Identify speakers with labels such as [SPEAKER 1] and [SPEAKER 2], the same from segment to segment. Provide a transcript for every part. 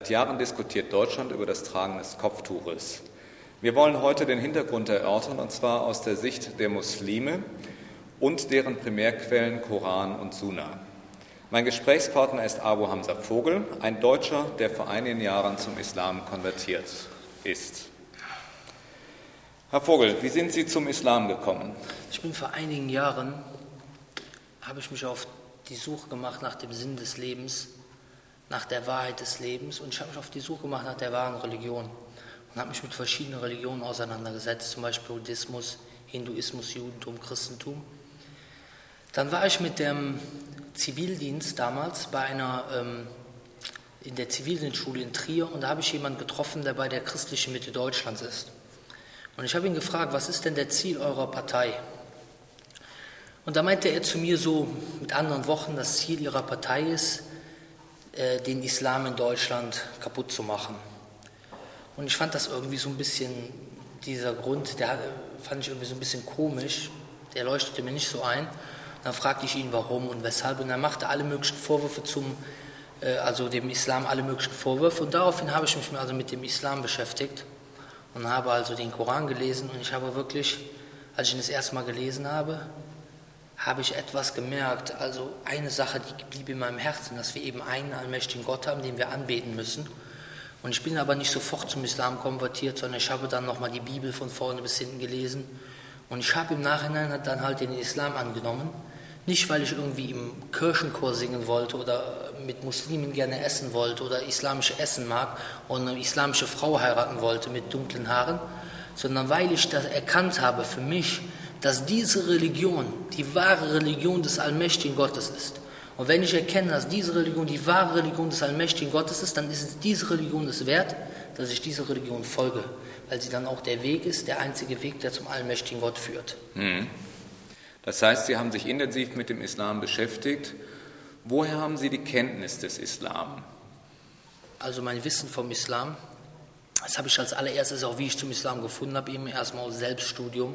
[SPEAKER 1] Seit Jahren diskutiert Deutschland über das Tragen des Kopftuches. Wir wollen heute den Hintergrund erörtern, und zwar aus der Sicht der Muslime und deren Primärquellen Koran und Sunna. Mein Gesprächspartner ist Abu Hamza Vogel, ein Deutscher, der vor einigen Jahren zum Islam konvertiert ist. Herr Vogel, wie sind Sie zum Islam gekommen?
[SPEAKER 2] Ich bin vor einigen Jahren, habe ich mich auf die Suche gemacht nach dem Sinn des Lebens nach der Wahrheit des Lebens und ich habe mich auf die Suche gemacht nach der wahren Religion und habe mich mit verschiedenen Religionen auseinandergesetzt, zum Beispiel Buddhismus, Hinduismus, Judentum, Christentum. Dann war ich mit dem Zivildienst damals bei einer ähm, in der Zivildienstschule in Trier und da habe ich jemanden getroffen, der bei der christlichen Mitte Deutschlands ist. Und ich habe ihn gefragt, was ist denn der Ziel eurer Partei? Und da meinte er zu mir so mit anderen Wochen, das Ziel ihrer Partei ist, den Islam in Deutschland kaputt zu machen. Und ich fand das irgendwie so ein bisschen, dieser Grund, der fand ich irgendwie so ein bisschen komisch, der leuchtete mir nicht so ein. Dann fragte ich ihn, warum und weshalb. Und er machte alle möglichen Vorwürfe zum, äh, also dem Islam alle möglichen Vorwürfe. Und daraufhin habe ich mich also mit dem Islam beschäftigt und habe also den Koran gelesen. Und ich habe wirklich, als ich ihn das erste Mal gelesen habe, habe ich etwas gemerkt, also eine Sache, die blieb in meinem Herzen, dass wir eben einen allmächtigen Gott haben, den wir anbeten müssen. Und ich bin aber nicht sofort zum Islam konvertiert, sondern ich habe dann nochmal die Bibel von vorne bis hinten gelesen. Und ich habe im Nachhinein dann halt den Islam angenommen. Nicht, weil ich irgendwie im Kirchenchor singen wollte oder mit Muslimen gerne essen wollte oder islamische Essen mag und eine islamische Frau heiraten wollte mit dunklen Haaren, sondern weil ich das erkannt habe für mich, dass diese Religion die wahre Religion des allmächtigen Gottes ist. Und wenn ich erkenne, dass diese Religion die wahre Religion des allmächtigen Gottes ist, dann ist es diese Religion es wert, dass ich dieser Religion folge, weil sie dann auch der Weg ist, der einzige Weg, der zum allmächtigen Gott führt.
[SPEAKER 1] Hm. Das heißt, Sie haben sich intensiv mit dem Islam beschäftigt. Woher haben Sie die Kenntnis des Islam?
[SPEAKER 2] Also mein Wissen vom Islam, das habe ich als allererstes auch, wie ich zum Islam gefunden habe, eben erstmal aus Selbststudium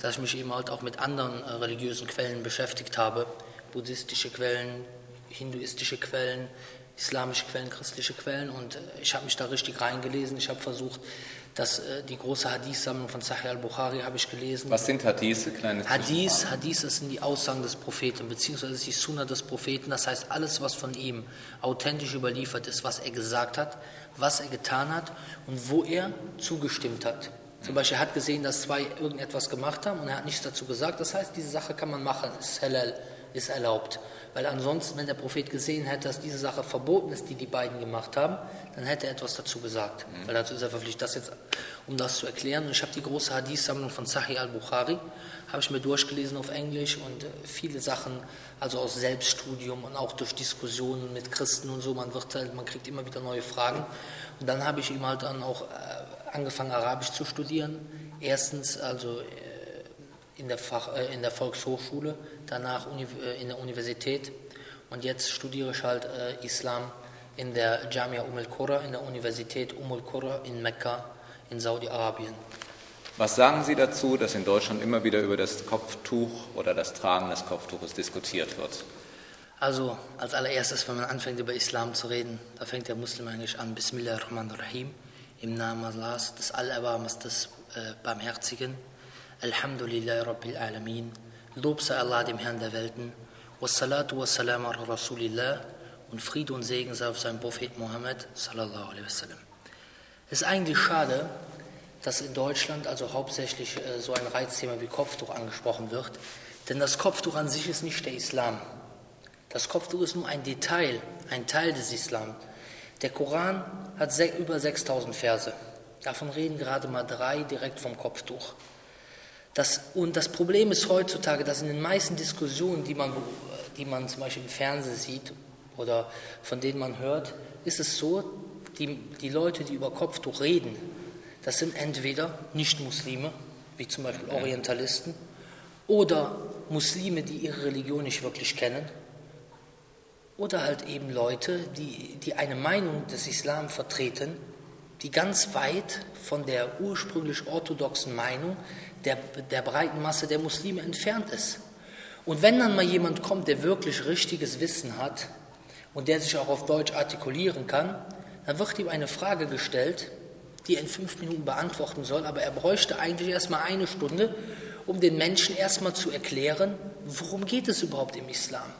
[SPEAKER 2] dass ich mich eben halt auch mit anderen äh, religiösen Quellen beschäftigt habe, buddhistische Quellen, hinduistische Quellen, islamische Quellen, christliche Quellen und äh, ich habe mich da richtig reingelesen. Ich habe versucht, dass äh, die große Hadith-Sammlung von Sahih al-Bukhari habe ich gelesen.
[SPEAKER 1] Was sind Hadith? Kleines
[SPEAKER 2] Hadith, Hadith, das sind die Aussagen des Propheten, beziehungsweise die Sunna des Propheten. Das heißt, alles, was von ihm authentisch überliefert ist, was er gesagt hat, was er getan hat und wo er zugestimmt hat. Zum Beispiel, er hat gesehen, dass zwei irgendetwas gemacht haben und er hat nichts dazu gesagt. Das heißt, diese Sache kann man machen, ist halal, ist erlaubt. Weil ansonsten, wenn der Prophet gesehen hätte, dass diese Sache verboten ist, die die beiden gemacht haben, dann hätte er etwas dazu gesagt. Mhm. Weil dazu ist er verpflichtet, das jetzt, um das zu erklären. Und ich habe die große Hadith-Sammlung von Sahih al-Bukhari, habe ich mir durchgelesen auf Englisch und äh, viele Sachen, also aus Selbststudium und auch durch Diskussionen mit Christen und so, man wird halt, man kriegt immer wieder neue Fragen. Und dann habe ich ihm halt dann auch äh, angefangen, Arabisch zu studieren. Erstens also äh, in der, Fach, äh, in der Volkshochschule, danach äh, in der Universität und jetzt studiere ich halt Islam in der Jamia Umm al-Qura, in der Universität Umm al-Qura in Mekka in Saudi-Arabien.
[SPEAKER 1] Was sagen Sie dazu, dass in Deutschland immer wieder über das Kopftuch oder das Tragen des Kopftuches diskutiert wird?
[SPEAKER 2] Also als allererstes, wenn man anfängt über Islam zu reden, da fängt der Muslim eigentlich an, Bismillahirrahmanirrahim im Namen Allahs, des Allerbarmers, des äh, Barmherzigen. Alhamdulillah Rabbil Alamin. Lob sei Allah, dem Herrn der Welten. Wassalatu wassalam ala Rasulillah. Und Friede und Segen sei auf seinen Prophet Mohammed, sallallahu alaihi wasallam. Es ist eigentlich schade, dass in Deutschland also hauptsächlich äh, so ein Reizthema wie Kopftuch angesprochen wird. Denn das Kopftuch an sich ist nicht der Islam. Das Kopftuch ist nur ein Detail, ein Teil des Islam. Der Koran hat über 6000 Verse. Davon reden gerade mal drei direkt vom Kopftuch. Das, und das Problem ist heutzutage, dass in den meisten Diskussionen, die man, die man zum Beispiel im Fernsehen sieht oder von denen man hört, ist es so, die, die Leute, die über Kopftuch reden, das sind entweder Nicht-Muslime, wie zum Beispiel Orientalisten, oder Muslime, die ihre Religion nicht wirklich kennen oder halt eben Leute, die, die eine Meinung des Islam vertreten, die ganz weit von der ursprünglich orthodoxen Meinung der, der breiten Masse der Muslime entfernt ist. Und wenn dann mal jemand kommt, der wirklich richtiges Wissen hat und der sich auch auf Deutsch artikulieren kann, dann wird ihm eine Frage gestellt, die er in fünf Minuten beantworten soll, aber er bräuchte eigentlich erstmal eine Stunde, um den Menschen erstmal zu erklären, worum geht es überhaupt im Islam.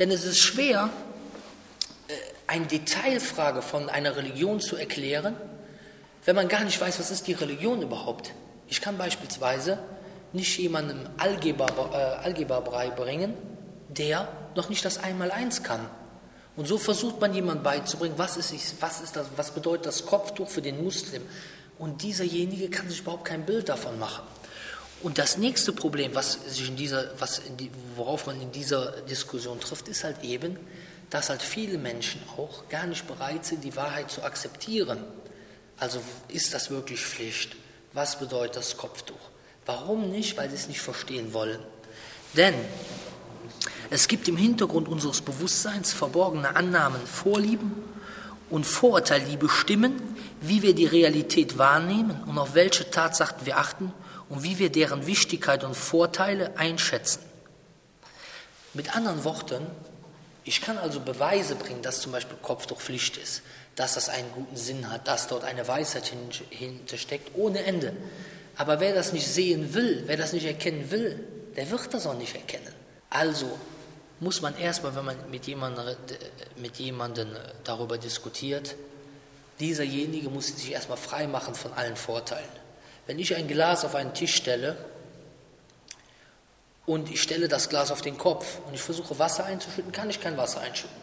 [SPEAKER 2] Denn es ist schwer, äh, eine Detailfrage von einer Religion zu erklären, wenn man gar nicht weiß, was ist die Religion überhaupt. Ich kann beispielsweise nicht jemandem Algebra, äh, Algebra beibringen, der noch nicht das Einmaleins kann. Und so versucht man jemand beizubringen, was ist, was ist das, was bedeutet das Kopftuch für den Muslim. Und dieserjenige kann sich überhaupt kein Bild davon machen. Und das nächste Problem, was sich in dieser, was in die, worauf man in dieser Diskussion trifft, ist halt eben, dass halt viele Menschen auch gar nicht bereit sind, die Wahrheit zu akzeptieren. Also ist das wirklich Pflicht? Was bedeutet das Kopftuch? Warum nicht? Weil sie es nicht verstehen wollen. Denn es gibt im Hintergrund unseres Bewusstseins verborgene Annahmen, Vorlieben und Vorurteile, die bestimmen, wie wir die Realität wahrnehmen und auf welche Tatsachen wir achten und wie wir deren Wichtigkeit und Vorteile einschätzen. Mit anderen Worten, ich kann also Beweise bringen, dass zum Beispiel Kopftuch Pflicht ist, dass das einen guten Sinn hat, dass dort eine Weisheit hintersteckt, ohne Ende. Aber wer das nicht sehen will, wer das nicht erkennen will, der wird das auch nicht erkennen. Also muss man erstmal, wenn man mit jemandem, mit jemandem darüber diskutiert, dieserjenige muss sich erstmal frei machen von allen Vorteilen. Wenn ich ein Glas auf einen Tisch stelle und ich stelle das Glas auf den Kopf und ich versuche Wasser einzuschütten, kann ich kein Wasser einschütten.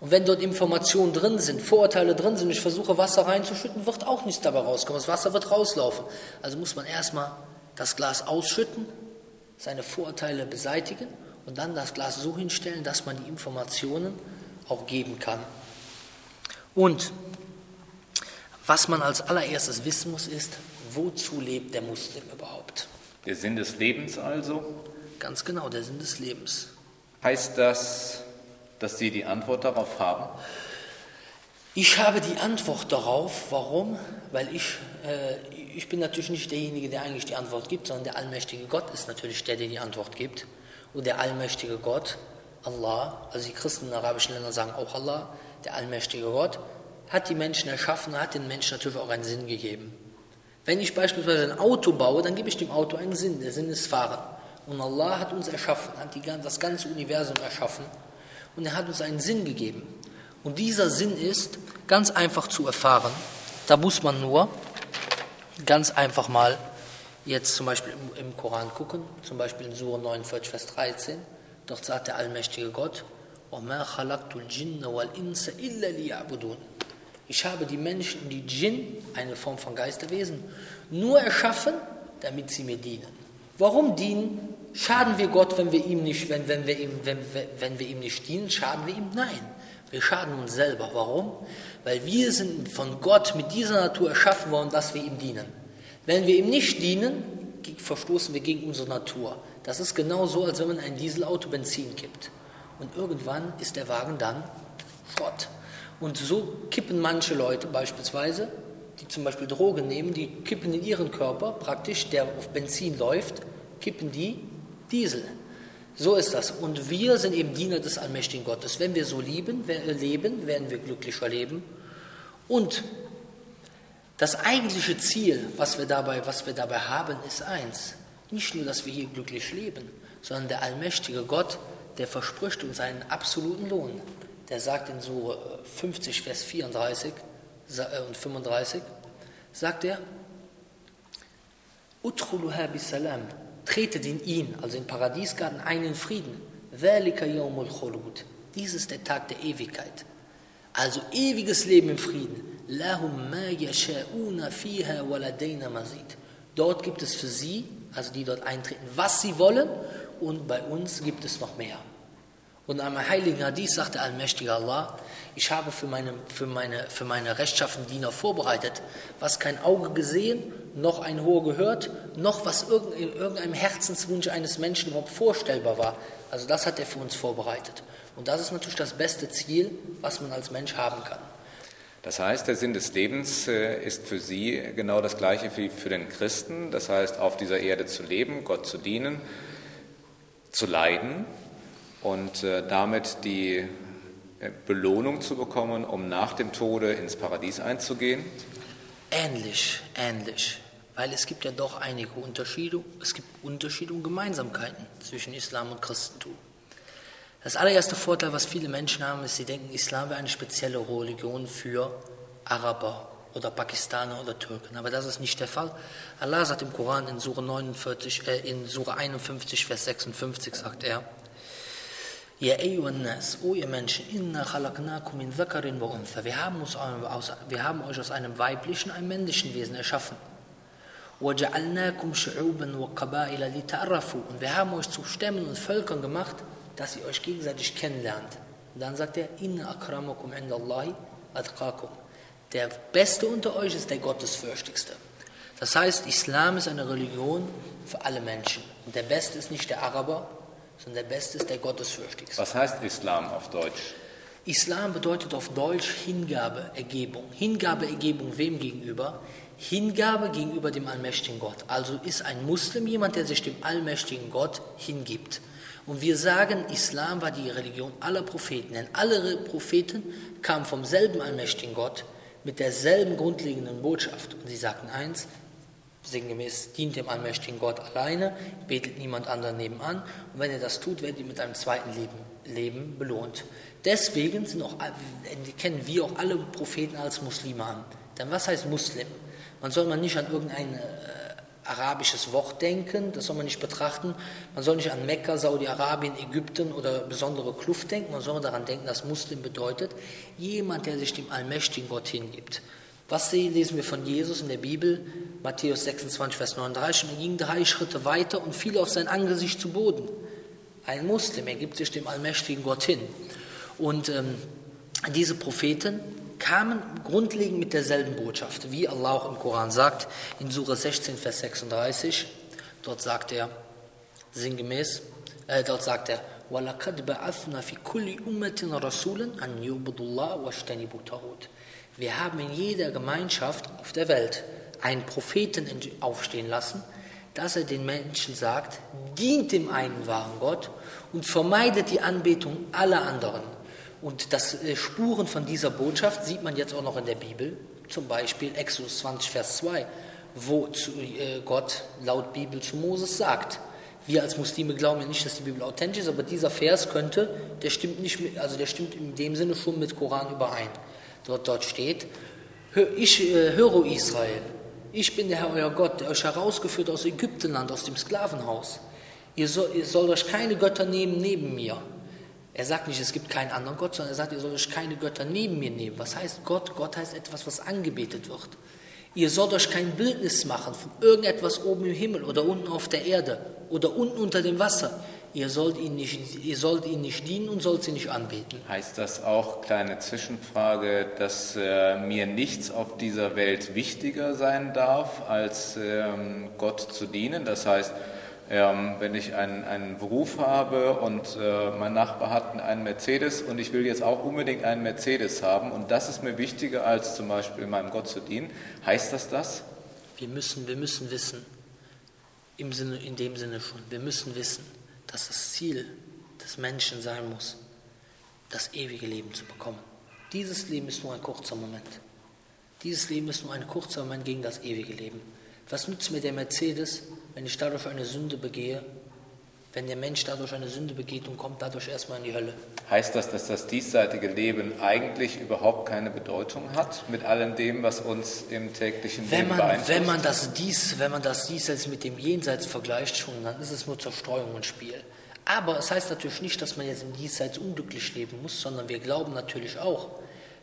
[SPEAKER 2] Und wenn dort Informationen drin sind, Vorurteile drin sind, ich versuche Wasser reinzuschütten, wird auch nichts dabei rauskommen. Das Wasser wird rauslaufen. Also muss man erstmal das Glas ausschütten, seine Vorurteile beseitigen und dann das Glas so hinstellen, dass man die Informationen auch geben kann. Und was man als allererstes wissen muss, ist, wozu lebt der Muslim überhaupt?
[SPEAKER 1] Der Sinn des Lebens also?
[SPEAKER 2] Ganz genau, der Sinn des Lebens.
[SPEAKER 1] Heißt das, dass Sie die Antwort darauf haben?
[SPEAKER 2] Ich habe die Antwort darauf. Warum? Weil ich, äh, ich bin natürlich nicht derjenige, der eigentlich die Antwort gibt, sondern der allmächtige Gott ist natürlich der, der die Antwort gibt. Und der allmächtige Gott, Allah, also die Christen in arabischen Ländern sagen auch Allah, der allmächtige Gott, hat die Menschen erschaffen, hat den Menschen natürlich auch einen Sinn gegeben. Wenn ich beispielsweise ein Auto baue, dann gebe ich dem Auto einen Sinn. Der Sinn ist Fahren. Und Allah hat uns erschaffen, hat die, das ganze Universum erschaffen. Und er hat uns einen Sinn gegeben. Und dieser Sinn ist ganz einfach zu erfahren. Da muss man nur ganz einfach mal jetzt zum Beispiel im, im Koran gucken, zum Beispiel in Surah 49, Vers 13. Dort sagt der allmächtige Gott, ich habe die Menschen und die Djinn, eine Form von Geisterwesen, nur erschaffen, damit sie mir dienen. Warum dienen? Schaden wir Gott, wenn wir ihm nicht, wenn, wenn, wir ihm, wenn, wenn wir ihm nicht dienen? Schaden wir ihm? Nein. Wir schaden uns selber. Warum? Weil wir sind von Gott mit dieser Natur erschaffen worden, dass wir ihm dienen. Wenn wir ihm nicht dienen, verstoßen wir gegen unsere Natur. Das ist genau so, als wenn man ein Dieselauto Benzin kippt. Und irgendwann ist der Wagen dann Schrott. Und so kippen manche Leute beispielsweise, die zum Beispiel Drogen nehmen, die kippen in ihren Körper praktisch, der auf Benzin läuft, kippen die Diesel. So ist das. Und wir sind eben Diener des allmächtigen Gottes. Wenn wir so lieben, leben, werden wir glücklicher leben. Und das eigentliche Ziel, was wir, dabei, was wir dabei haben, ist eins. Nicht nur, dass wir hier glücklich leben, sondern der allmächtige Gott, der verspricht uns einen absoluten Lohn. Der sagt in Sure 50, Vers 34 äh, und 35, sagt er, Utruluha bisalam, tretet in ihn, also im Paradiesgarten, ein in Frieden. Dies ist der Tag der Ewigkeit. Also ewiges Leben im Frieden. Dort gibt es für sie, also die dort eintreten, was sie wollen und bei uns gibt es noch mehr. Und am heiligen Hadith sagt der allmächtige Allah, ich habe für meine, für meine, für meine rechtschaffenen Diener vorbereitet, was kein Auge gesehen, noch ein Ohr gehört, noch was in irgendeinem Herzenswunsch eines Menschen überhaupt vorstellbar war. Also das hat er für uns vorbereitet. Und das ist natürlich das beste Ziel, was man als Mensch haben kann.
[SPEAKER 1] Das heißt, der Sinn des Lebens äh, ist für Sie genau das gleiche wie für den Christen. Das heißt, auf dieser Erde zu leben, Gott zu dienen, zu leiden und äh, damit die äh, Belohnung zu bekommen, um nach dem Tode ins Paradies einzugehen?
[SPEAKER 2] Ähnlich, ähnlich. Weil es gibt ja doch einige Unterschiede. Es gibt Unterschiede und Gemeinsamkeiten zwischen Islam und Christentum. Das allererste Vorteil, was viele Menschen haben, ist, sie denken, Islam wäre eine spezielle Religion für Araber oder Pakistaner oder Türken. Aber das ist nicht der Fall. Allah sagt im Koran in Surah, 49, äh, in Surah 51, Vers 56, sagt er, Ja Nas, o ihr Menschen, inna khalaqnakum min dhakarin wa untha. Wir haben, uns aus, wir haben euch aus einem weiblichen, einem männlichen Wesen erschaffen. وَجَعَلْنَاكُمْ شُعُوبًا وَقَبَائِلَ لِتَعْرَفُوا Und wir haben euch zu Stämmen und Völkern gemacht, dass ihr euch gegenseitig kennenlernt. Und dann sagt er, inna akramakum indallahi atqakum. Der Beste unter euch ist der Gottesfürchtigste. Das heißt, Islam ist eine Religion für alle Menschen. Und der Beste ist nicht der Araber, sondern der Beste ist der Gottesfürchtigste.
[SPEAKER 1] Was heißt Islam auf Deutsch?
[SPEAKER 2] Islam bedeutet auf Deutsch Hingabe, Ergebung. Hingabe, Ergebung wem gegenüber? Hingabe gegenüber dem allmächtigen Gott. Also ist ein Muslim jemand, der sich dem allmächtigen Gott hingibt. Und wir sagen, Islam war die Religion aller Propheten, denn alle Propheten kamen vom selben allmächtigen Gott mit derselben grundlegenden Botschaft. Und sie sagten eins, sinngemäß, dient dem allmächtigen Gott alleine, betet niemand anderen nebenan. Und wenn er das tut, werdet ihr mit einem zweiten Leben, Leben belohnt. Deswegen sind auch, kennen wir auch alle Propheten als Muslime an. Denn was heißt Muslim? Man soll man nicht an irgendein äh, arabisches Wort denken, das soll man nicht betrachten. Man soll nicht an Mekka, Saudi-Arabien, Ägypten oder besondere Kluft denken. Man soll daran denken, dass Muslim bedeutet, jemand, der sich dem allmächtigen Gott hingibt. Was lesen wir von Jesus in der Bibel? Matthäus 26, Vers 39. Und er ging drei Schritte weiter und fiel auf sein Angesicht zu Boden. Ein Muslim, er gibt sich dem allmächtigen Gott hin. Und ähm, diese Propheten, kamen grundlegend mit derselben Botschaft, wie Allah auch im Koran sagt, in Surah 16, Vers 36. Dort sagt er, sinngemäß, äh, dort sagt er, وَلَقَدْ بَعَثْنَا فِي كُلِّ أُمَّةٍ رَسُولًا أَنْ يُعْبُدُوا اللَّهَ وَاجْتَنِبُوا الطَّاغُوتَ Wir haben in jeder Gemeinschaft auf der Welt einen Propheten aufstehen lassen, dass er den Menschen sagt, dient dem einen wahren Gott und vermeidet die Anbetung aller anderen. Und das äh, Spuren von dieser Botschaft sieht man jetzt auch noch in der Bibel, zum Beispiel Exodus 20, Vers 2, wo äh, Gott laut Bibel zu Moses sagt, wir als Muslime glauben ja nicht, dass die Bibel authentisch ist, aber dieser Vers könnte, der stimmt nicht, mit, also der stimmt in dem Sinne schon mit Koran überein. Dort, dort steht, ich äh, höre Israel, ich bin der Herr euer Gott, der euch herausgeführt aus Ägyptenland, aus dem Sklavenhaus. Ihr, soll, ihr sollt euch keine Götter nehmen neben mir. Er sagt nicht, es gibt keinen anderen Gott, sondern er sagt, ihr sollt euch keine Götter neben mir nehmen. Was heißt Gott? Gott heißt etwas, was angebetet wird. Ihr sollt euch kein Bildnis machen von irgendetwas oben im Himmel oder unten auf der Erde oder unten unter dem Wasser. Ihr sollt ihn nicht, ihr sollt ihn nicht dienen und sollt sie nicht anbeten.
[SPEAKER 1] Heißt das auch, kleine Zwischenfrage, dass äh, mir nichts auf dieser Welt wichtiger sein darf, als ähm, Gott zu dienen? Das heißt, ähm, wenn ich einen, einen, Beruf habe und äh, mein Nachbar hat einen Mercedes und ich will jetzt auch unbedingt einen Mercedes haben und das ist mir wichtiger als zum Beispiel meinem Gott zu dienen, heißt das das?
[SPEAKER 2] Wir müssen, wir müssen wissen, im Sinne, in dem Sinne schon, wir müssen wissen, dass das Ziel des Menschen sein muss, das ewige Leben zu bekommen. Dieses Leben ist nur ein kurzer Moment. Dieses Leben ist nur ein kurzer Moment gegen das ewige Leben. Was nützt mir der Mercedes, wenn ich dadurch eine Sünde begehe, wenn der Mensch dadurch eine Sünde begeht und kommt dadurch erstmal in die Hölle.
[SPEAKER 1] Heißt das, dass das diesseitige Leben eigentlich überhaupt keine Bedeutung hat mit allem dem, was uns im täglichen
[SPEAKER 2] wenn
[SPEAKER 1] Leben
[SPEAKER 2] man,
[SPEAKER 1] beeinflusst?
[SPEAKER 2] Wenn man das dies, wenn man das diesseits mit dem Jenseits vergleicht schon, dann ist es nur Zerstreuung und Spiel. Aber es heißt natürlich nicht, dass man jetzt im Diesseits unglücklich leben muss, sondern wir glauben natürlich auch,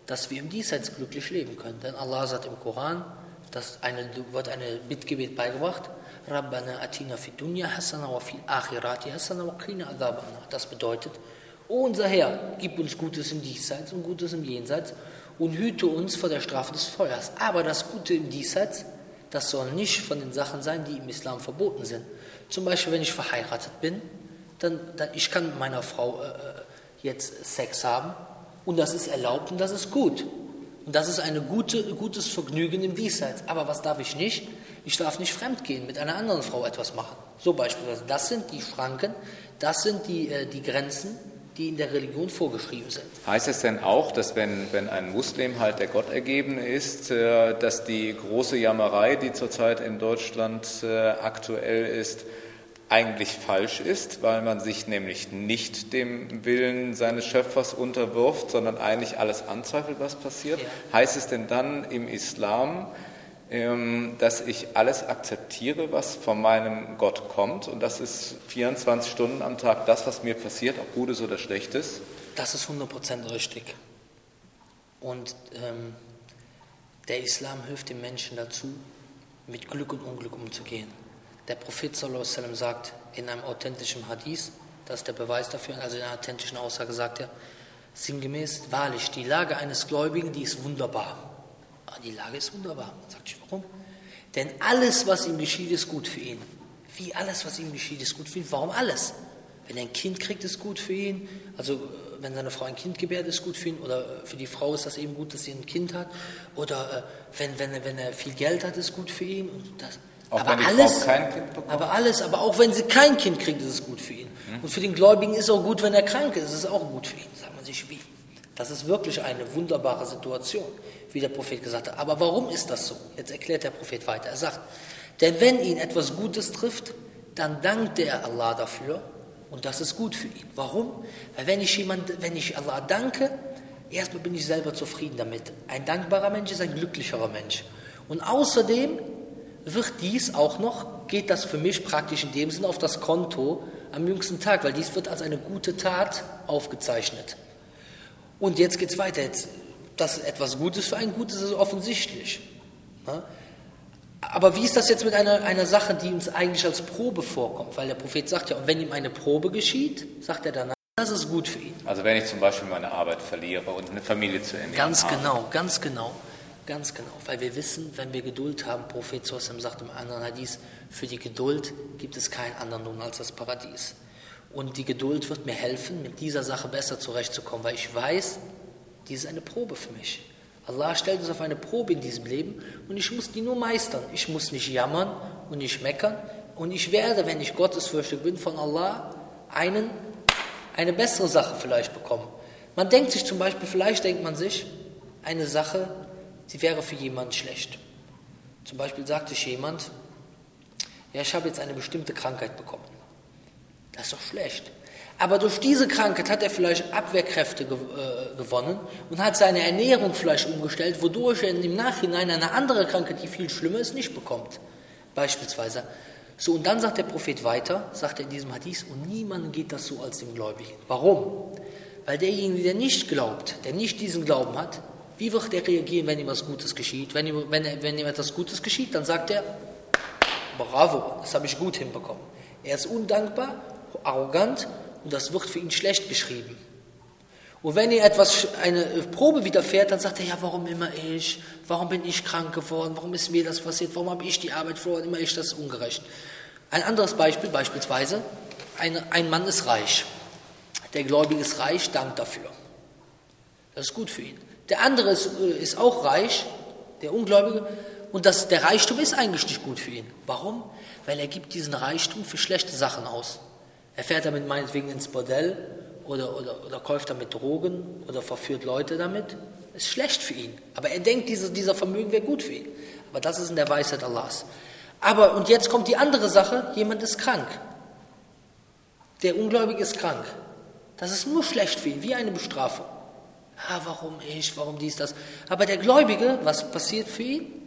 [SPEAKER 2] dass wir im Diesseits glücklich leben können. Denn Allah sagt im Koran, dass eine, wird eine Bittgebet beigebracht, Rabbana atina fi dunya hasana wa fil akhirati hasana wa qina adhabana. Das bedeutet, oh unser Herr, gib uns Gutes im Diesseits und Gutes im Jenseits und hüte uns vor der Strafe des Feuers. Aber das Gute im Diesseits, das soll nicht von den Sachen sein, die im Islam verboten sind. Zum Beispiel, wenn ich verheiratet bin, dann, dann ich kann mit meiner Frau äh, äh jetzt Sex haben und das ist erlaubt und das ist gut. Und das ist ein gute, gutes Vergnügen im Diesseits. Aber was darf ich nicht? Ich darf nicht fremdgehen, mit einer anderen Frau etwas machen. So beispielsweise. Das sind die Schranken, das sind die, äh, die Grenzen, die in der Religion vorgeschrieben sind.
[SPEAKER 1] Heißt es denn auch, dass wenn, wenn ein Muslim halt der Gottergebene ist, äh, dass die große Jammerei, die zurzeit in Deutschland äh, aktuell ist, eigentlich falsch ist, weil man sich nämlich nicht dem Willen seines Schöpfers unterwirft, sondern eigentlich alles anzweifelt, was passiert? Ja. Heißt es denn dann im Islam, dass ich alles akzeptiere, was von meinem Gott kommt und das ist 24 Stunden am Tag das, was mir passiert, ob Gutes oder Schlechtes?
[SPEAKER 2] Das ist 100% richtig. Und ähm, der Islam hilft den Menschen dazu, mit Glück und Unglück umzugehen. Der Prophet sallam, sagt in einem authentischen Hadith, das ist der Beweis dafür, also in einer authentischen Aussage sagt er, sinngemäß, wahrlich, die Lage eines Gläubigen, die ist wunderbar. Ah, die Lage ist wunderbar. Sagt ich, warum? Denn alles, was ihm geschieht, ist gut für ihn. Wie alles, was ihm geschieht, ist gut für ihn. Warum alles? Wenn er ein Kind kriegt, ist gut für ihn. Also wenn seine Frau ein Kind gebärt, ist gut für ihn. Oder für die Frau ist das eben gut, dass sie ein Kind hat. Oder äh, wenn, wenn, wenn er viel Geld hat, ist gut für ihn. Und das,
[SPEAKER 1] auch aber wenn alles, Frau kein Kind bekommt?
[SPEAKER 2] Aber alles, aber auch wenn sie kein Kind kriegt, ist es gut für ihn. Mhm. Und für den Gläubigen ist es auch gut, wenn er krank ist, ist es auch gut für ihn. Sagt man sich wie. Das ist wirklich eine wunderbare Situation, wie der Prophet gesagt hat. Aber warum ist das so? Jetzt erklärt der Prophet weiter. Er sagt, denn wenn ihn etwas Gutes trifft, dann dankt er Allah dafür und das ist gut für ihn. Warum? Weil wenn ich jemand, wenn ich Allah danke, erstmal bin ich selber zufrieden damit. Ein dankbarer Mensch ist ein glücklicherer Mensch. Und außerdem wird dies auch noch, geht das für mich praktisch in dem Sinne auf das Konto am jüngsten Tag, weil dies wird als eine gute Tat aufgezeichnet. Und jetzt geht es weiter. Jetzt, dass etwas Gutes für ein Gutes ist offensichtlich. Ne? Aber wie ist das jetzt mit einer, einer Sache, die uns eigentlich als Probe vorkommt? Weil der Prophet sagt ja, und wenn ihm eine Probe geschieht, sagt er danach, das ist gut für ihn.
[SPEAKER 1] Also wenn ich zum Beispiel meine Arbeit verliere und eine Familie zu ernähren
[SPEAKER 2] Ganz habe. genau, ganz genau. Ganz genau, weil wir wissen, wenn wir Geduld haben, Prophet Sossam sagt im anderen Hadith, für die Geduld gibt es keinen anderen Lohn als das Paradies. Und die Geduld wird mir helfen, mit dieser Sache besser zurechtzukommen, weil ich weiß, dies ist eine Probe für mich. Allah stellt uns auf eine Probe in diesem Leben und ich muss die nur meistern. Ich muss nicht jammern und nicht meckern und ich werde, wenn ich gottesfürchtig bin, von Allah einen, eine bessere Sache vielleicht bekommen. Man denkt sich zum Beispiel, vielleicht denkt man sich, eine Sache, sie wäre für jemanden schlecht. Zum Beispiel sagt sich jemand, ja, ich habe jetzt eine bestimmte Krankheit bekommen. Das ist doch schlecht. Aber durch diese Krankheit hat er vielleicht Abwehrkräfte ge äh, gewonnen und hat seine Ernährung vielleicht umgestellt, wodurch er im Nachhinein eine andere Krankheit, die viel schlimmer ist, nicht bekommt. Beispielsweise. So, und dann sagt der Prophet weiter, sagt er in diesem Hadith, und niemandem geht das so als dem Gläubigen. Warum? Weil derjenige, der nicht glaubt, der nicht diesen Glauben hat, wie wird er reagieren, wenn ihm was Gutes geschieht? Wenn ihm, wenn, wenn ihm etwas Gutes geschieht, dann sagt er, bravo, das habe ich gut hinbekommen. Er ist undankbar, arrogant und das wird für ihn schlecht geschrieben. Und wenn ihm etwas, eine Probe widerfährt, dann sagt er, ja, warum immer ich? Warum bin ich krank geworden? Warum ist mir das passiert? Warum habe ich die Arbeit verloren? Immer ich, das ist ungerecht. Ein anderes Beispiel, beispielsweise, ein, ein Mann ist reich. Der Gläubige ist reich, dankt dafür. Das ist gut für ihn. Der andere ist, ist auch reich, der Ungläubige, und das, der Reichtum ist eigentlich nicht gut für ihn. Warum? Weil er gibt diesen Reichtum für schlechte Sachen aus. Er fährt damit meinetwegen ins Bordell oder, oder, oder kauft damit Drogen oder verführt Leute damit. Ist schlecht für ihn. Aber er denkt, dieser, dieser Vermögen wäre gut für ihn. Aber das ist in der Weisheit Allahs. Aber, und jetzt kommt die andere Sache, jemand ist krank. Der Ungläubige ist krank. Das ist nur schlecht für ihn, wie eine Bestrafung. Ah, warum ich, warum dies, das. Aber der Gläubige, was passiert für ihn?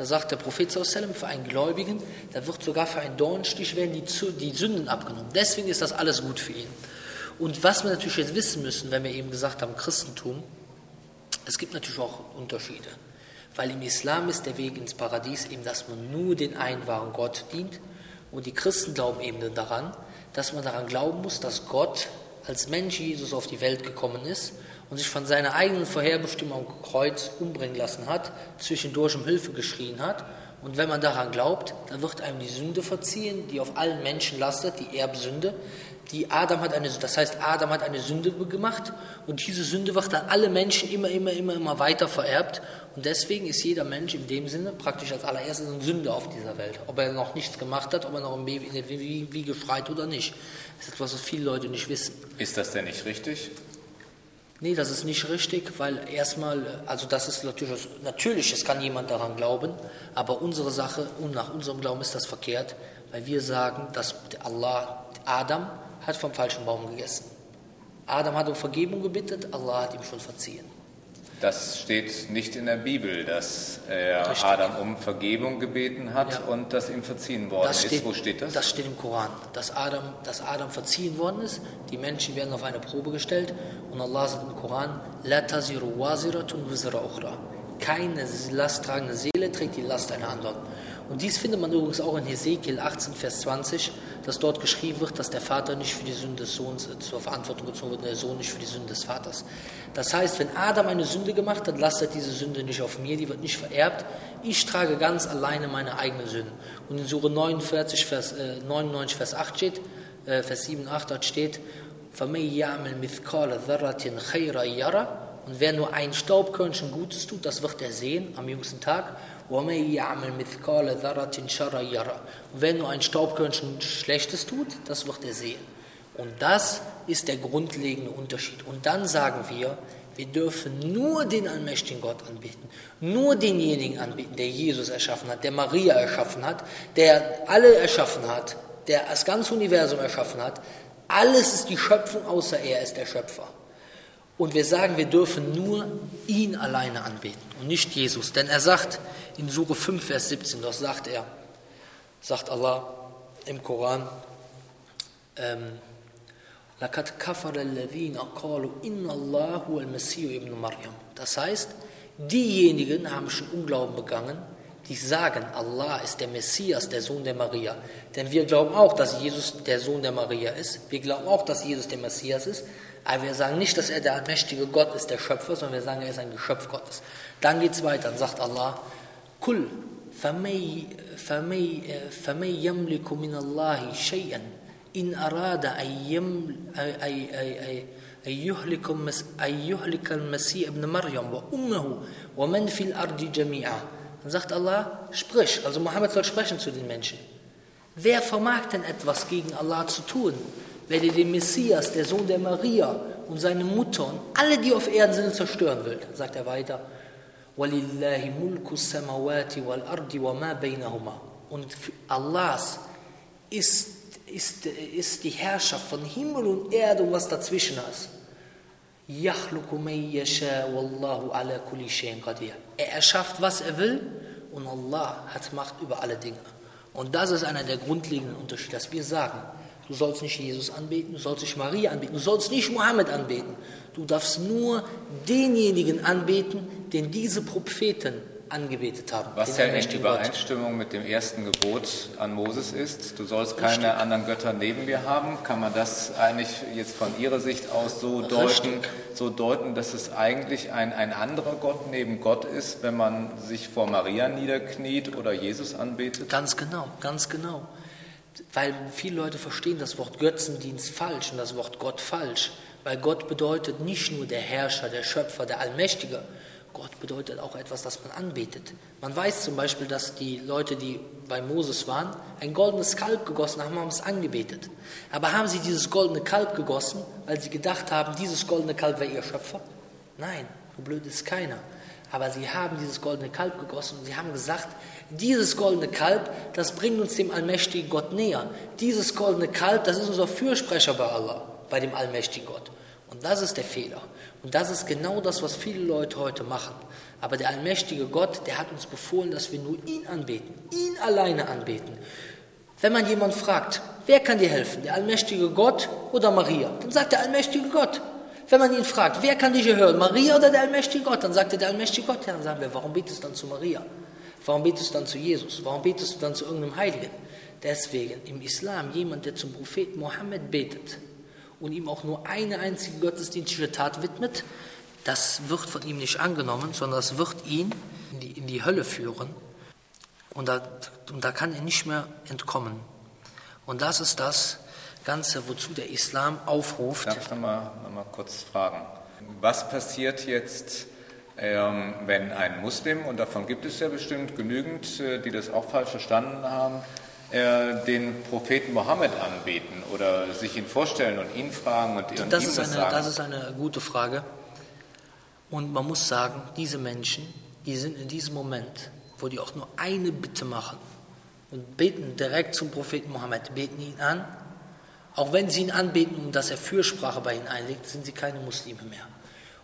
[SPEAKER 2] Da sagt der Prophet für einen Gläubigen, da wird sogar für einen Dornstich werden die, die Sünden abgenommen. Deswegen ist das alles gut für ihn. Und was wir natürlich jetzt wissen müssen, wenn wir eben gesagt haben, Christentum, es gibt natürlich auch Unterschiede. Weil im Islam ist der Weg ins Paradies eben, dass man nur den einen wahren Gott dient. Und die Christen glauben eben daran, dass man daran glauben muss, dass Gott als Mensch Jesus auf die Welt gekommen ist und sich von seiner eigenen Vorherbestimmung Kreuz umbringen lassen hat, zwischendurch um Hilfe geschrien hat. Und wenn man daran glaubt, dann wird einem die Sünde verziehen, die auf allen Menschen lastet, die Erbsünde. Die Adam hat eine, das heißt, Adam hat eine Sünde gemacht und diese Sünde wird an alle Menschen immer, immer, immer, immer weiter vererbt Und deswegen ist jeder Mensch in dem Sinne praktisch als allererstes ein Sünder auf dieser Welt. Ob er noch nichts gemacht hat, ob er noch im Baby in der Wiege schreit oder nicht. Das ist etwas, was viele Leute nicht wissen.
[SPEAKER 1] Ist das denn nicht richtig?
[SPEAKER 2] Nee, das ist nicht richtig, weil erstmal, also das ist natürlich, natürlich, es kann jemand daran glauben, aber unsere Sache und nach unserem Glauben ist das verkehrt, weil wir sagen, dass Allah, Adam hat vom falschen Baum gegessen. Adam hat um Vergebung gebittet, Allah hat ihm schon verziehen.
[SPEAKER 1] Das steht nicht in der Bibel, dass er Richtig. Adam um Vergebung gebeten hat ja. und dass ihm verziehen worden
[SPEAKER 2] steht,
[SPEAKER 1] ist. Wo steht das?
[SPEAKER 2] Das steht im Koran, dass Adam, dass Adam verziehen worden ist. Die Menschen werden auf eine Probe gestellt und Allah sagt im Koran: La taziru waziratun wizra ukhra. Keine lasttragende Seele trägt die Last einer anderen. Und dies findet man übrigens auch in Hesekiel 18, Vers 20, dass dort geschrieben wird, dass der Vater nicht für die Sünde des Sohnes zur Verantwortung gezogen wird und der Sohn nicht für die Sünde des Vaters. Das heißt, wenn Adam eine Sünde gemacht hat, lastet diese Sünde nicht auf mir, die wird nicht vererbt. Ich trage ganz alleine meine eigene Sünde. Und in Sure 49, Vers, äh, 99, Vers 8 steht, äh, Vers 7, 8 dort steht, und wer nur ein Staubkörnchen Gutes tut, das wird er sehen am jüngsten Tag. Wer nur ein Staubkörnchen Schlechtes tut, das wird er sehen. Und das ist der grundlegende Unterschied. Und dann sagen wir, wir dürfen nur den allmächtigen Gott anbeten, nur denjenigen anbeten, der Jesus erschaffen hat, der Maria erschaffen hat, der alle erschaffen hat, der das ganze Universum erschaffen hat. Alles ist die Schöpfung, außer er ist der Schöpfer. Und wir sagen, wir dürfen nur ihn alleine anbeten und nicht Jesus. Denn er sagt in Sure 5, Vers 17, das sagt er, sagt Allah im Koran, ähm, das heißt, diejenigen haben schon Unglauben begangen, die sagen, Allah ist der Messias, der Sohn der Maria. Denn wir glauben auch, dass Jesus der Sohn der Maria ist. Wir glauben auch, dass Jesus der Messias ist. Aber wir sagen nicht, dass er der allmächtige Gott ist, der Schöpfer, sondern wir sagen, er ist ein Geschöpf Gottes. Dann geht es weiter, dann sagt Allah, Kul, فمن يملك من الله شيئا إن أراد أن يهلك المسيح ابن مريم وأمه ومن في الأرض جميعا Dann sagt Allah, sprich, also Mohammed soll sprechen zu den Menschen. Wer vermag denn etwas gegen Allah zu tun? Wenn er den Messias, der Sohn der Maria und seine Mutter und alle, die auf Erden sind, zerstören will, sagt er weiter. Und für Allahs ist, ist, ist die Herrschaft von Himmel und Erde und was dazwischen ist. Er erschafft, was er will und Allah hat Macht über alle Dinge. Und das ist einer der grundlegenden Unterschiede, dass wir sagen, Du sollst nicht Jesus anbeten, du sollst nicht Maria anbeten, du sollst nicht Mohammed anbeten. Du darfst nur denjenigen anbeten, den diese Propheten angebetet haben.
[SPEAKER 1] Was ja in Übereinstimmung mit dem ersten Gebot an Moses ist, du sollst keine Richtig. anderen Götter neben mir haben. Kann man das eigentlich jetzt von Ihrer Sicht aus so deuten, so deuten, dass es eigentlich ein, ein anderer Gott neben Gott ist, wenn man sich vor Maria niederkniet oder Jesus anbetet?
[SPEAKER 2] Ganz genau, ganz genau. Weil viele Leute verstehen das Wort Götzendienst falsch und das Wort Gott falsch. Weil Gott bedeutet nicht nur der Herrscher, der Schöpfer, der Allmächtige. Gott bedeutet auch etwas, das man anbetet. Man weiß zum Beispiel, dass die Leute, die bei Moses waren, ein goldenes Kalb gegossen haben, haben es angebetet. Aber haben sie dieses goldene Kalb gegossen, weil sie gedacht haben, dieses goldene Kalb wäre ihr Schöpfer? Nein, so blöd ist keiner. Aber sie haben dieses goldene Kalb gegossen und sie haben gesagt, dieses goldene Kalb, das bringt uns dem allmächtigen Gott näher. Dieses goldene Kalb, das ist unser Fürsprecher bei Allah, bei dem allmächtigen Gott. Und das ist der Fehler. Und das ist genau das, was viele Leute heute machen. Aber der allmächtige Gott, der hat uns befohlen, dass wir nur ihn anbeten, ihn alleine anbeten. Wenn man jemanden fragt, wer kann dir helfen, der allmächtige Gott oder Maria, dann sagt der allmächtige Gott. Wenn man ihn fragt, wer kann dich hören, Maria oder der allmächtige Gott, dann sagt er der allmächtige Gott. Ja, dann sagen wir, warum betest du dann zu Maria? Warum betest du dann zu Jesus? Warum betest du dann zu irgendeinem Heiligen? Deswegen im Islam jemand, der zum Propheten Mohammed betet und ihm auch nur eine einzige gottesdienstliche Tat widmet, das wird von ihm nicht angenommen, sondern das wird ihn in die, in die Hölle führen und da, und da kann er nicht mehr entkommen. Und das ist das Ganze, wozu der Islam aufruft.
[SPEAKER 1] Darf ich nochmal noch mal kurz fragen? Was passiert jetzt ähm, wenn ein Muslim, und davon gibt es ja bestimmt genügend, äh, die das auch falsch verstanden haben, äh, den Propheten Mohammed anbeten oder sich ihn vorstellen und ihn fragen und, und
[SPEAKER 2] das
[SPEAKER 1] ihm
[SPEAKER 2] ist
[SPEAKER 1] das
[SPEAKER 2] eine,
[SPEAKER 1] sagen.
[SPEAKER 2] Das ist eine gute Frage. Und man muss sagen, diese Menschen, die sind in diesem Moment, wo die auch nur eine Bitte machen und beten direkt zum Propheten Mohammed, beten ihn an, auch wenn sie ihn anbeten, um dass er Fürsprache bei ihnen einlegt, sind sie keine Muslime mehr.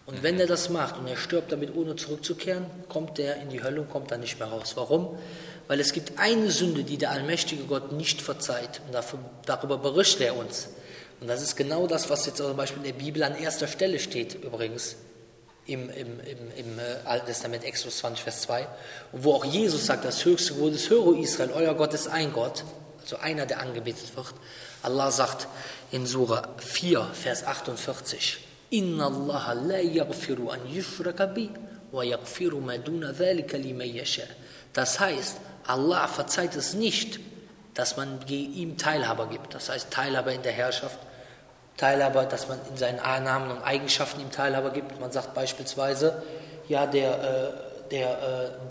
[SPEAKER 2] Und wenn er das macht und er stirbt damit, ohne zurückzukehren, kommt er in die Hölle und kommt dann nicht mehr raus. Warum? Weil es gibt eine Sünde, die der allmächtige Gott nicht verzeiht. Und dafür, darüber berichtet er uns. Und das ist genau das, was jetzt zum Beispiel in der Bibel an erster Stelle steht, übrigens, im, im, im, im äh, Alten Testament, Exodus 20, Vers 2. Und wo auch Jesus sagt, das höchste Gebot ist, höre Israel, euer Gott ist ein Gott, also einer, der angebetet wird. Allah sagt in Surah 4, Vers 48, Inna Allah la yaghfiru an bi wa yaghfiru ma dhalika liman. Das heißt, Allah verzeiht es nicht, dass man ihm Teilhaber gibt. Das heißt, Teilhaber in der Herrschaft, Teilhaber, dass man in seinen Namen und Eigenschaften ihm Teilhaber gibt. Man sagt beispielsweise, ja, der, äh, der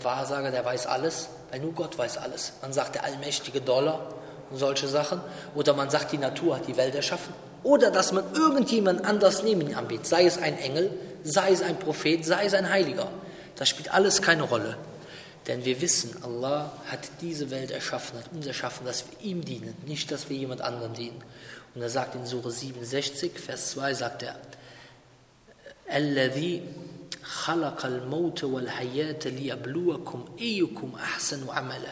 [SPEAKER 2] äh, Wahrsager, der weiß alles, weil nur Gott weiß alles. Man sagt, der allmächtige Dollar solche Sachen. Oder man sagt, die Natur hat die Welt erschaffen. Oder dass man irgendjemand anders neben ihn anbietet, sei es ein Engel, sei es ein Prophet, sei es ein Heiliger. Das spielt alles keine Rolle. Denn wir wissen, Allah hat diese Welt erschaffen, hat uns erschaffen, dass wir ihm dienen, nicht, dass wir jemand anderem dienen. Und er sagt in Sure 67, Vers 2, sagt er, الذي خلق الموت والحياة ليبلوكم أيكم أحسن عملا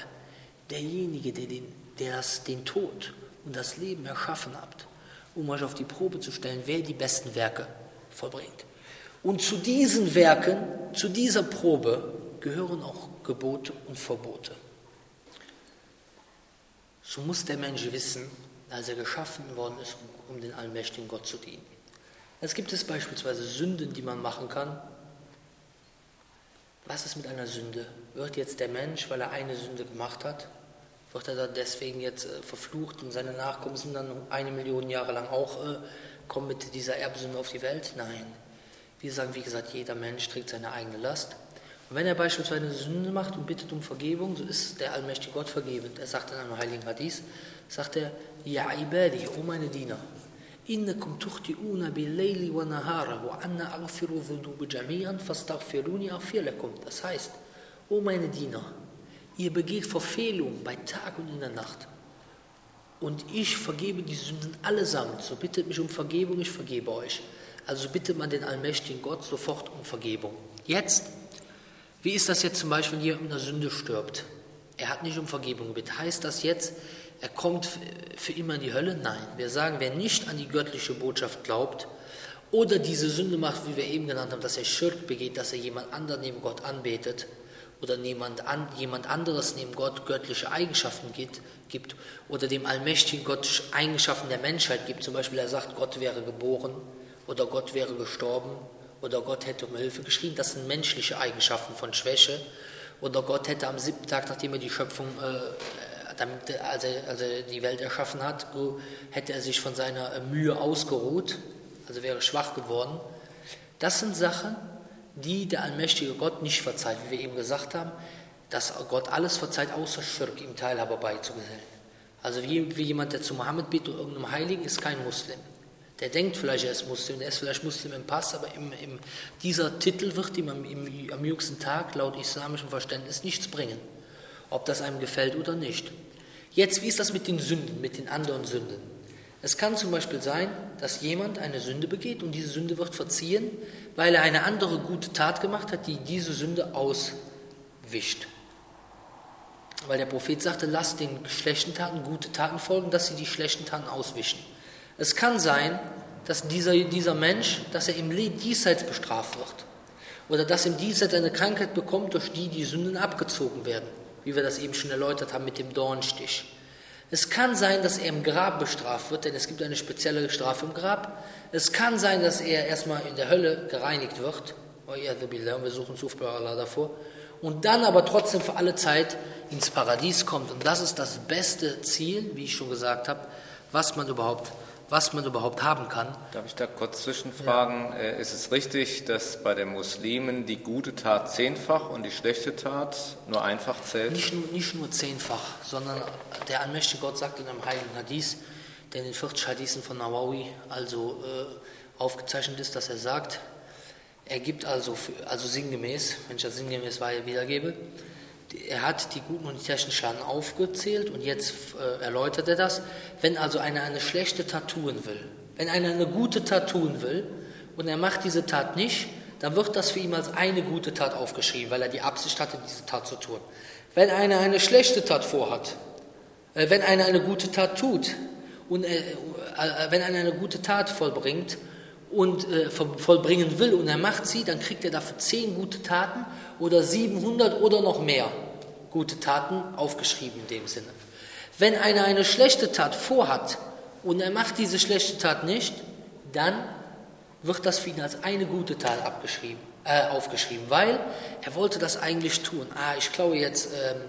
[SPEAKER 2] derjenige, der, den, der das, den Tod und das Leben erschaffen hat, um euch auf die Probe zu stellen, wer die besten Werke vollbringt. Und zu diesen Werken, zu dieser Probe gehören auch Gebote und Verbote. So muss der Mensch wissen, als er geschaffen worden ist, um, um den allmächtigen Gott zu dienen. Es gibt es beispielsweise Sünden, die man machen kann. Was ist mit einer Sünde? Wird jetzt der Mensch, weil er eine Sünde gemacht hat, wird er dann deswegen jetzt äh, verflucht und seine Nachkommen sind dann eine Million Jahre lang auch, äh, kommen mit dieser Erbsünde auf die Welt? Nein. Wir sagen, wie gesagt, jeder Mensch trägt seine eigene Last. Und wenn er beispielsweise eine Sünde macht und bittet um Vergebung, so ist der allmächtige Gott vergebend. Er sagt in einem heiligen Hadith, sagt er, Ja ibadi, o meine Diener, innakum tuchti'una bil-layli wa nahara wa anna aghfiru dhunuba jami'an fastaghfiruni aghfir lakum. Das heißt, o meine Diener, ihr begeht Verfehlungen bei Tag und in der Nacht. Und ich vergebe die Sünden allesamt. So bittet mich um Vergebung, ich vergebe euch. Also bittet man den allmächtigen Gott sofort um Vergebung. Jetzt, wie ist das jetzt zum Beispiel, wenn jemand in der Sünde stirbt? Er hat nicht um Vergebung gebeten. Heißt das jetzt, er kommt für immer in die Hölle? Nein. Wir sagen, wer nicht an die göttliche Botschaft glaubt oder diese Sünde macht, wie wir eben genannt haben, dass er Schirk begeht, dass er jemand anderen neben Gott anbetet oder jemand, an, jemand anderes neben Gott göttliche Eigenschaften gibt, gibt oder dem allmächtigen Gott Eigenschaften der Menschheit gibt, zum Beispiel er sagt, Gott wäre geboren oder Gott wäre gestorben oder Gott hätte um Hilfe geschrien, das sind menschliche Eigenschaften von Schwäche. Oder Gott hätte am siebten Tag, nachdem er die Schöpfung äh, damit, als, er, als er die Welt erschaffen hat, hätte er sich von seiner Mühe ausgeruht, also wäre schwach geworden. Das sind Sachen, die der allmächtige Gott nicht verzeiht, wie wir eben gesagt haben, dass Gott alles verzeiht, außer Schirk, ihm Teilhaber beizugesellen. Also wie, wie jemand, der zu Mohammed betet oder irgendeinem Heiligen, ist kein Muslim. Der denkt vielleicht, er ist Muslim, der ist vielleicht Muslim im Pass, aber im, im, dieser Titel wird ihm am, im, am jüngsten Tag laut islamischem Verständnis nichts bringen, ob das einem gefällt oder nicht. Jetzt, wie ist das mit den Sünden, mit den anderen Sünden? Es kann zum Beispiel sein, dass jemand eine Sünde begeht und diese Sünde wird verziehen, weil er eine andere gute Tat gemacht hat, die diese Sünde auswischt. Weil der Prophet sagte, lasst den schlechten Taten gute Taten folgen, dass sie die schlechten Taten auswischen. Es kann sein, dass dieser, dieser Mensch, dass er im Diesseits bestraft wird. Oder dass im Diesseits eine Krankheit bekommt, durch die die Sünden abgezogen werden. Wie wir das eben schon erläutert haben mit dem Dornstich. Es kann sein, dass er im Grab bestraft wird, denn es gibt eine spezielle Strafe im Grab. Es kann sein, dass er erstmal in der Hölle gereinigt wird. Wir suchen Zufall Allah davor. Und dann aber trotzdem für alle Zeit ins Paradies kommt. Und das ist das beste Ziel, wie ich schon gesagt habe, was man überhaupt was man überhaupt haben kann.
[SPEAKER 1] Darf ich da kurz zwischenfragen? Ja. Äh, ist es richtig, dass bei den Muslimen die gute Tat zehnfach und die schlechte Tat nur einfach zählt?
[SPEAKER 2] Nicht nur, nicht nur zehnfach, sondern der allmächtige Gott sagt in einem heiligen Hadith, der in den 40 Hadithen von Nawawi also äh, aufgezeichnet ist, dass er sagt, er gibt also, also sinngemäß, wenn ich das sinngemäß wiedergebe, er hat die guten und die schlechten Schaden aufgezählt und jetzt äh, erläutert er das. Wenn also einer eine schlechte Tat tun will, wenn einer eine gute Tat tun will und er macht diese Tat nicht, dann wird das für ihn als eine gute Tat aufgeschrieben, weil er die Absicht hatte, diese Tat zu tun. Wenn einer eine schlechte Tat vorhat, äh, wenn einer eine gute Tat tut und äh wenn einer eine gute Tat vollbringt und äh, vollbringen will und er macht sie, dann kriegt er dafür zehn gute Taten oder 700 oder noch mehr gute Taten aufgeschrieben in dem Sinne. Wenn einer eine schlechte Tat vorhat und er macht diese schlechte Tat nicht, dann wird das für ihn als eine gute Tat abgeschrieben, äh, aufgeschrieben, weil er wollte das eigentlich tun. Ah, ich klaue jetzt ähm,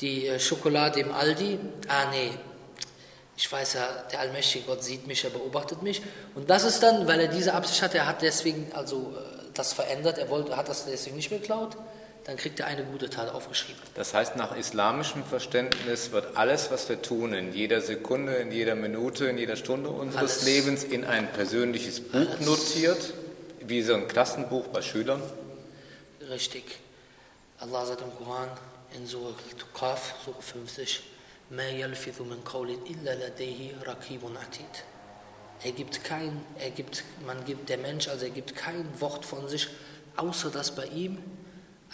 [SPEAKER 2] die äh, Schokolade im Aldi. Ah, nee, ich weiß ja, der allmächtige Gott sieht mich, er beobachtet mich. Und das ist dann, weil er diese Absicht hatte, er hat deswegen also äh, das verändert, er wollte, hat das deswegen nicht mehr geklaut, dann kriegt er eine gute Tat aufgeschrieben.
[SPEAKER 1] Das heißt, nach islamischem Verständnis wird alles, was wir tun, in jeder Sekunde, in jeder Minute, in jeder Stunde unseres alles. Lebens in ein persönliches Buch alles. notiert, wie so ein Klassenbuch bei Schülern?
[SPEAKER 2] Richtig. Allah sagt im Koran in Surah Tuqaf, Surah 50, er gibt kein, er gibt, man gibt, der Mensch, also er gibt kein Wort von sich, außer dass bei ihm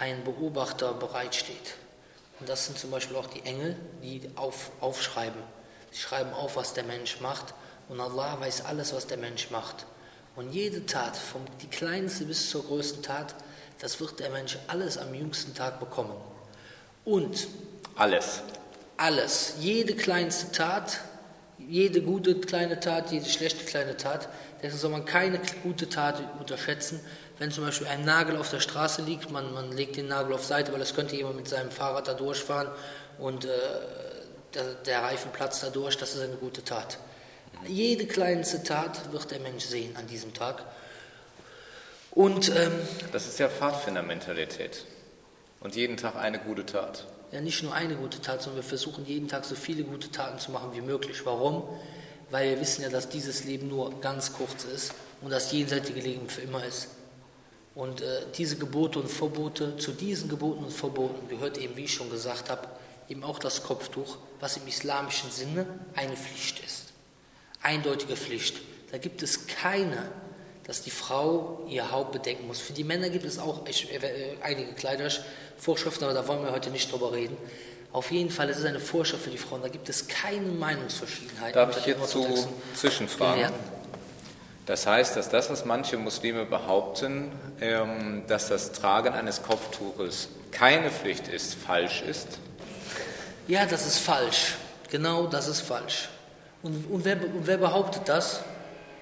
[SPEAKER 2] ein Beobachter bereitsteht. Und das sind zum Beispiel auch die Engel, die auf, aufschreiben. Sie schreiben auf, was der Mensch macht. Und Allah weiß alles, was der Mensch macht. Und jede Tat, vom die kleinste bis zur größten Tat, das wird der Mensch alles am jüngsten Tag bekommen. Und
[SPEAKER 1] alles.
[SPEAKER 2] Alles. Jede kleinste Tat jede gute kleine Tat, jede schlechte kleine Tat. Deswegen soll man keine gute Tat unterschätzen. Wenn zum Beispiel ein Nagel auf der Straße liegt, man, man legt den Nagel auf Seite, weil es könnte jemand mit seinem Fahrrad da durchfahren und äh, der, der Reifen platzt da durch, das ist eine gute Tat. Jede kleinste Tat wird der Mensch sehen an diesem Tag. Und, ähm,
[SPEAKER 1] das ist ja Pfadfindermentalität. Und jeden Tag eine gute Tat
[SPEAKER 2] ja nicht nur eine gute Tat, sondern wir versuchen jeden Tag so viele gute Taten zu machen wie möglich. Warum? Weil wir wissen ja, dass dieses Leben nur ganz kurz ist und das jenseitige Leben für immer ist. Und äh, diese Gebote und Verbote, zu diesen Geboten und Verboten gehört eben, wie ich schon gesagt habe, eben auch das Kopftuch, was im islamischen Sinne eine Pflicht ist. Eindeutige Pflicht. Da gibt es keine, dass die Frau ihr Haupt bedecken muss. Für die Männer gibt es auch äh, einige Kleider, Vorschriften, aber da wollen wir heute nicht drüber reden. Auf jeden Fall ist es eine Vorschrift für die Frauen. Da gibt es keine Meinungsverschiedenheit.
[SPEAKER 1] Darf ich jetzt zu Zwischenfragen? Das heißt, dass das, was manche Muslime behaupten, dass das Tragen eines Kopftuches keine Pflicht ist, falsch ist?
[SPEAKER 2] Ja, das ist falsch. Genau, das ist falsch. Und, und, wer, und wer, behauptet das?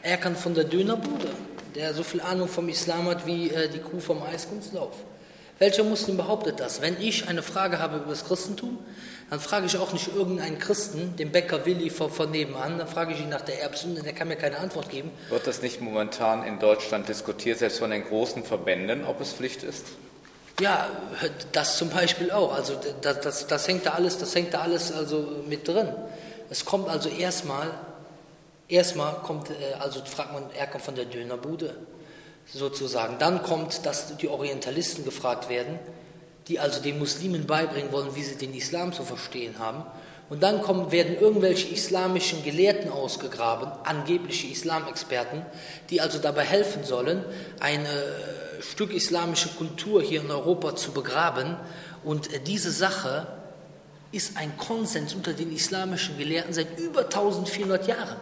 [SPEAKER 2] Er kann von der Dönerbude, der so viel Ahnung vom Islam hat wie äh, die Kuh vom Eiskunstlauf. Welcher Muslim behauptet das? Wenn ich eine Frage habe über das Christentum, dann frage ich auch nicht irgendeinen Christen, den Bäcker Willi von, von nebenan, dann frage ich ihn nach der Erbsünde, der kann mir keine Antwort geben.
[SPEAKER 1] Wird das nicht momentan in Deutschland diskutiert, selbst von den großen Verbänden, ob es Pflicht ist?
[SPEAKER 2] Ja, das zum Beispiel auch. Also das, das, das hängt da alles, das hängt da alles also mit drin. Es kommt also erstmal, erstmal kommt, äh, also fragt man, er kommt von der Dönerbude sozusagen. Dann kommt, dass die Orientalisten gefragt werden, die also den Muslimen beibringen wollen, wie sie den Islam zu verstehen haben. Und dann kommen, werden irgendwelche islamischen Gelehrten ausgegraben, angebliche Islamexperten, die also dabei helfen sollen, ein äh, Stück islamische Kultur hier in Europa zu begraben. Und äh, diese Sache ist ein Konsens unter den islamischen Gelehrten seit über 1400 Jahren.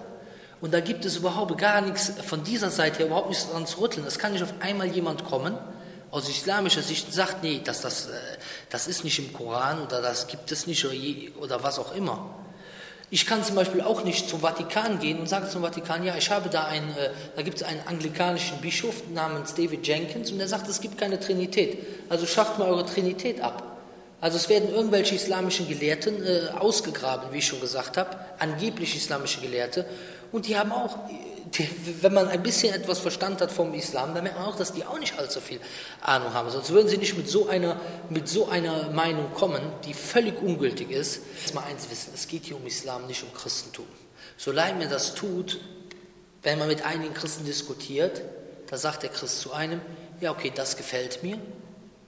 [SPEAKER 2] Und da gibt es überhaupt gar nichts von dieser Seite her, überhaupt nichts dran zu rütteln. Es kann nicht auf einmal jemand kommen, aus islamischer Sicht, sagt, nee, das, das, äh, das ist nicht im Koran oder das gibt es nicht oder, was auch immer. Ich kann zum Beispiel auch nicht zum Vatikan gehen und sage zum Vatikan, ja, ich habe da einen, äh, da gibt es einen anglikanischen Bischof namens David Jenkins und der sagt, es gibt keine Trinität. Also schafft mal eure Trinität ab. Also es werden irgendwelche islamischen Gelehrten äh, ausgegraben, wie ich schon gesagt habe, angeblich islamische Gelehrte, Und die haben auch, wenn man ein bisschen etwas Verstand hat vom Islam, dann merkt man auch, dass die auch nicht allzu viel Ahnung haben. Sonst würden sie nicht mit so einer, mit so einer Meinung kommen, die völlig ungültig ist. Jetzt mal eins wissen, es geht hier um Islam, nicht um Christentum. Solange man das tut, wenn man mit einigen Christen diskutiert, da sagt der Christ zu einem, ja okay, das gefällt mir,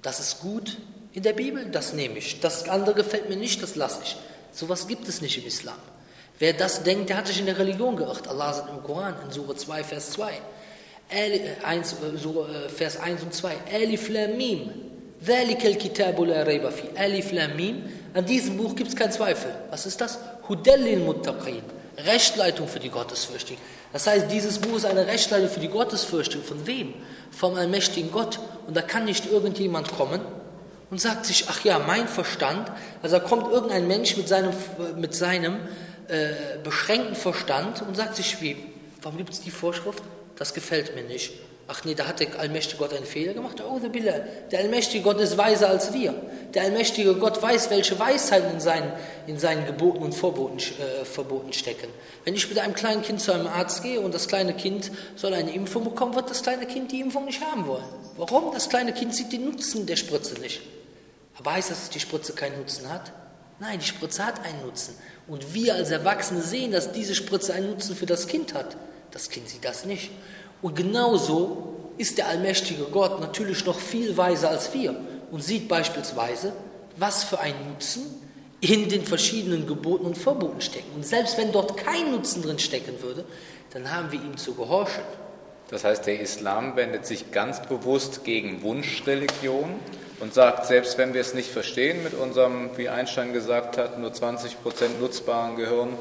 [SPEAKER 2] das ist gut in der Bibel, das nehme ich. Das andere gefällt mir nicht, das lasse ich. Sowas gibt es nicht im Islam. Wer das denkt, der hat sich in der Religion geirrt. Allah sagt im Koran, in Surah 2, Vers 2, 1, äh, äh, Vers 1 und 2, Alif Lam Mim, ذَلِكَ الْكِتَابُ لَا رَيْبَ فِي Alif Lam Mim, an diesem Buch gibt es keinen Zweifel. Was ist das? Hudellin Muttaqin, Rechtleitung für die Gottesfürchtigen. Das heißt, dieses Buch ist eine Rechtleitung für die Gottesfürchtigen. Von wem? Vom allmächtigen Gott. Und da kann nicht irgendjemand kommen und sagt sich, ach ja, mein Verstand, also da kommt irgendein Mensch mit seinem, mit seinem äh, beschränkten Verstand und sagt sich, wie, warum gibt es die Vorschrift? Das gefällt mir nicht. Ach nee, da hat der allmächtige Gott einen Fehler gemacht. Oh, der allmächtige Gott ist weiser als wir. Der allmächtige Gott weiß, welche Weisheiten in seinen, in seinen Geboten und Verboten, äh, Verboten stecken. Wenn ich mit einem kleinen Kind zu einem Arzt gehe und das kleine Kind soll eine Impfung bekommen, wird das kleine Kind die Impfung nicht haben wollen. Warum? Das kleine Kind sieht den Nutzen der Spritze nicht. Aber heißt das, dass die Spritze keinen Nutzen hat? Nein, die Spritze hat einen Nutzen. Und wir als Erwachsene sehen, dass diese Spritze einen Nutzen für das Kind hat. Das Kind sieht das nicht. Und genauso ist der allmächtige Gott natürlich noch viel weiser als wir und sieht beispielsweise, was für einen Nutzen in den verschiedenen Geboten und Verboten stecken. Und selbst wenn dort kein Nutzen drin stecken würde, dann haben wir ihm zu gehorchen.
[SPEAKER 1] Das heißt, der Islam wendet sich ganz bewusst gegen Wunschreligion und sagt, selbst wenn wir es nicht verstehen mit unserem, wie Einstein gesagt hat, nur 20 Prozent nutzbaren Gehirn,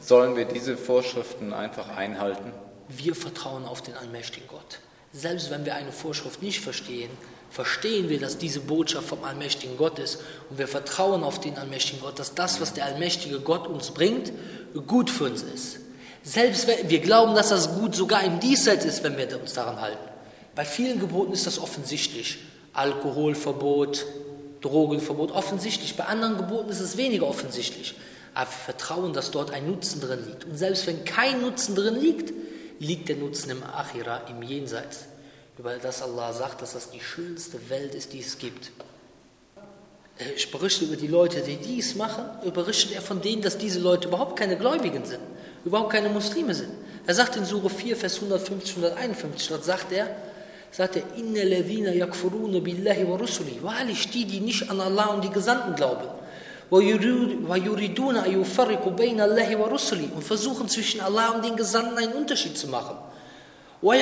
[SPEAKER 1] sollen wir diese Vorschriften einfach einhalten?
[SPEAKER 2] Wir vertrauen auf den allmächtigen Gott. Selbst wenn wir eine Vorschrift nicht verstehen, verstehen wir, dass diese Botschaft vom allmächtigen Gott ist und wir vertrauen auf den allmächtigen Gott, dass das, was der allmächtige Gott uns bringt, gut für uns ist. Selbst wenn wir glauben, dass das gut sogar im Diesseits ist, wenn wir uns daran halten. Bei vielen Geboten ist das offensichtlich. Alkoholverbot, Drogenverbot offensichtlich. Bei anderen Geboten ist es weniger offensichtlich. Aber wir vertrauen, dass dort ein Nutzen drin liegt. Und selbst wenn kein Nutzen drin liegt, liegt der Nutzen im Achira, im Jenseits. Über das Allah sagt, dass das die schönste Welt ist, die es gibt. Er berichtet über die Leute, die dies machen, berichtet er von denen, dass diese Leute überhaupt keine Gläubigen sind, überhaupt keine Muslime sind. Er sagt in Surah 4, Vers 150, 151, dort sagt er, sagt er, Inna levina yakfuruna billahi wa rusuli. Wahrlich, die, die nicht an Allah und die Gesandten glauben. Und versuchen zwischen Allah und den Gesandten einen Unterschied zu machen. Und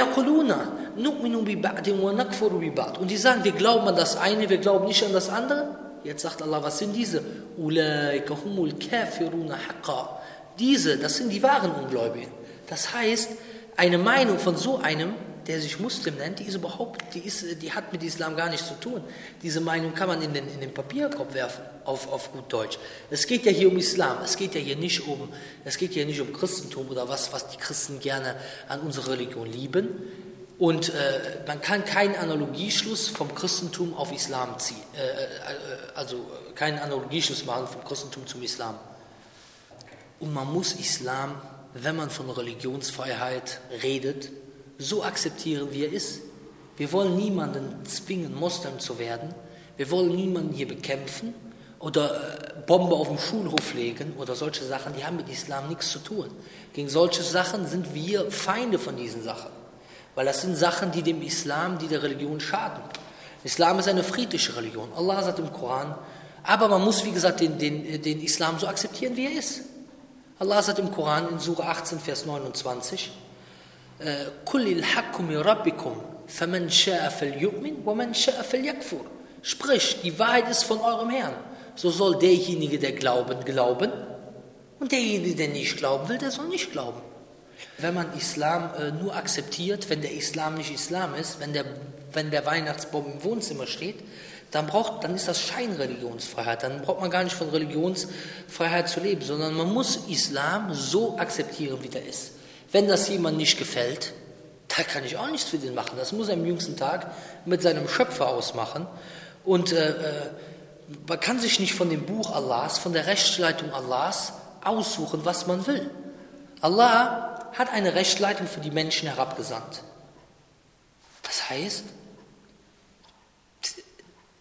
[SPEAKER 2] die sagen, wir glauben an das eine, wir glauben nicht an das andere. Jetzt sagt Allah, was sind diese? Diese, das sind die wahren Ungläubigen. Das heißt, eine Meinung von so einem der sich Muslim nennt, die ist überhaupt, die, ist, die hat mit Islam gar nichts zu tun. Diese Meinung kann man in den, in den Papierkorb werfen, auf, auf gut Deutsch. Es geht ja hier um Islam, es geht ja hier nicht um, es geht ja nicht um Christentum oder was, was die Christen gerne an unserer Religion lieben. Und äh, man kann keinen Analogieschluss vom Christentum auf Islam ziehen, äh, äh, also keinen Analogieschluss machen vom Christentum zum Islam. Und man muss Islam, wenn man von Religionsfreiheit redet, so akzeptieren, wie er ist. Wir wollen niemanden zwingen, Moslem zu werden. Wir wollen niemanden hier bekämpfen oder äh, Bombe auf dem Schulhof legen oder solche Sachen, die haben mit Islam nichts zu tun. Gegen solche Sachen sind wir Feinde von diesen Sachen. Weil das sind Sachen, die dem Islam, die der Religion schaden. Islam ist eine friedliche Religion. Allah sagt im Koran, aber man muss, wie gesagt, den, den, den Islam so akzeptieren, wie er ist. Allah sagt im Koran in Surah 18, Vers 29, كل الحق من ربكم فمن شاء فليؤمن ومن شاء فليكفر Sprich, die Wahrheit ist von eurem Herrn. So soll derjenige, der glauben, glauben und derjenige, der nicht glauben will, der soll nicht glauben. Wenn man Islam äh, nur akzeptiert, wenn der Islam nicht Islam ist, wenn der, wenn der Weihnachtsbaum im Wohnzimmer steht, dann, braucht, dann ist das Scheinreligionsfreiheit. Dann braucht man gar nicht von Religionsfreiheit zu leben, sondern man muss Islam so akzeptieren, wie der ist. Wenn das jemand nicht gefällt, da kann ich auch nichts für den machen. Das muss er am jüngsten Tag mit seinem Schöpfer ausmachen. Und äh, äh, man kann sich nicht von dem Buch Allahs, von der Rechtsleitung Allahs aussuchen, was man will. Allah hat eine Rechtsleitung für die Menschen herabgesandt. Das heißt,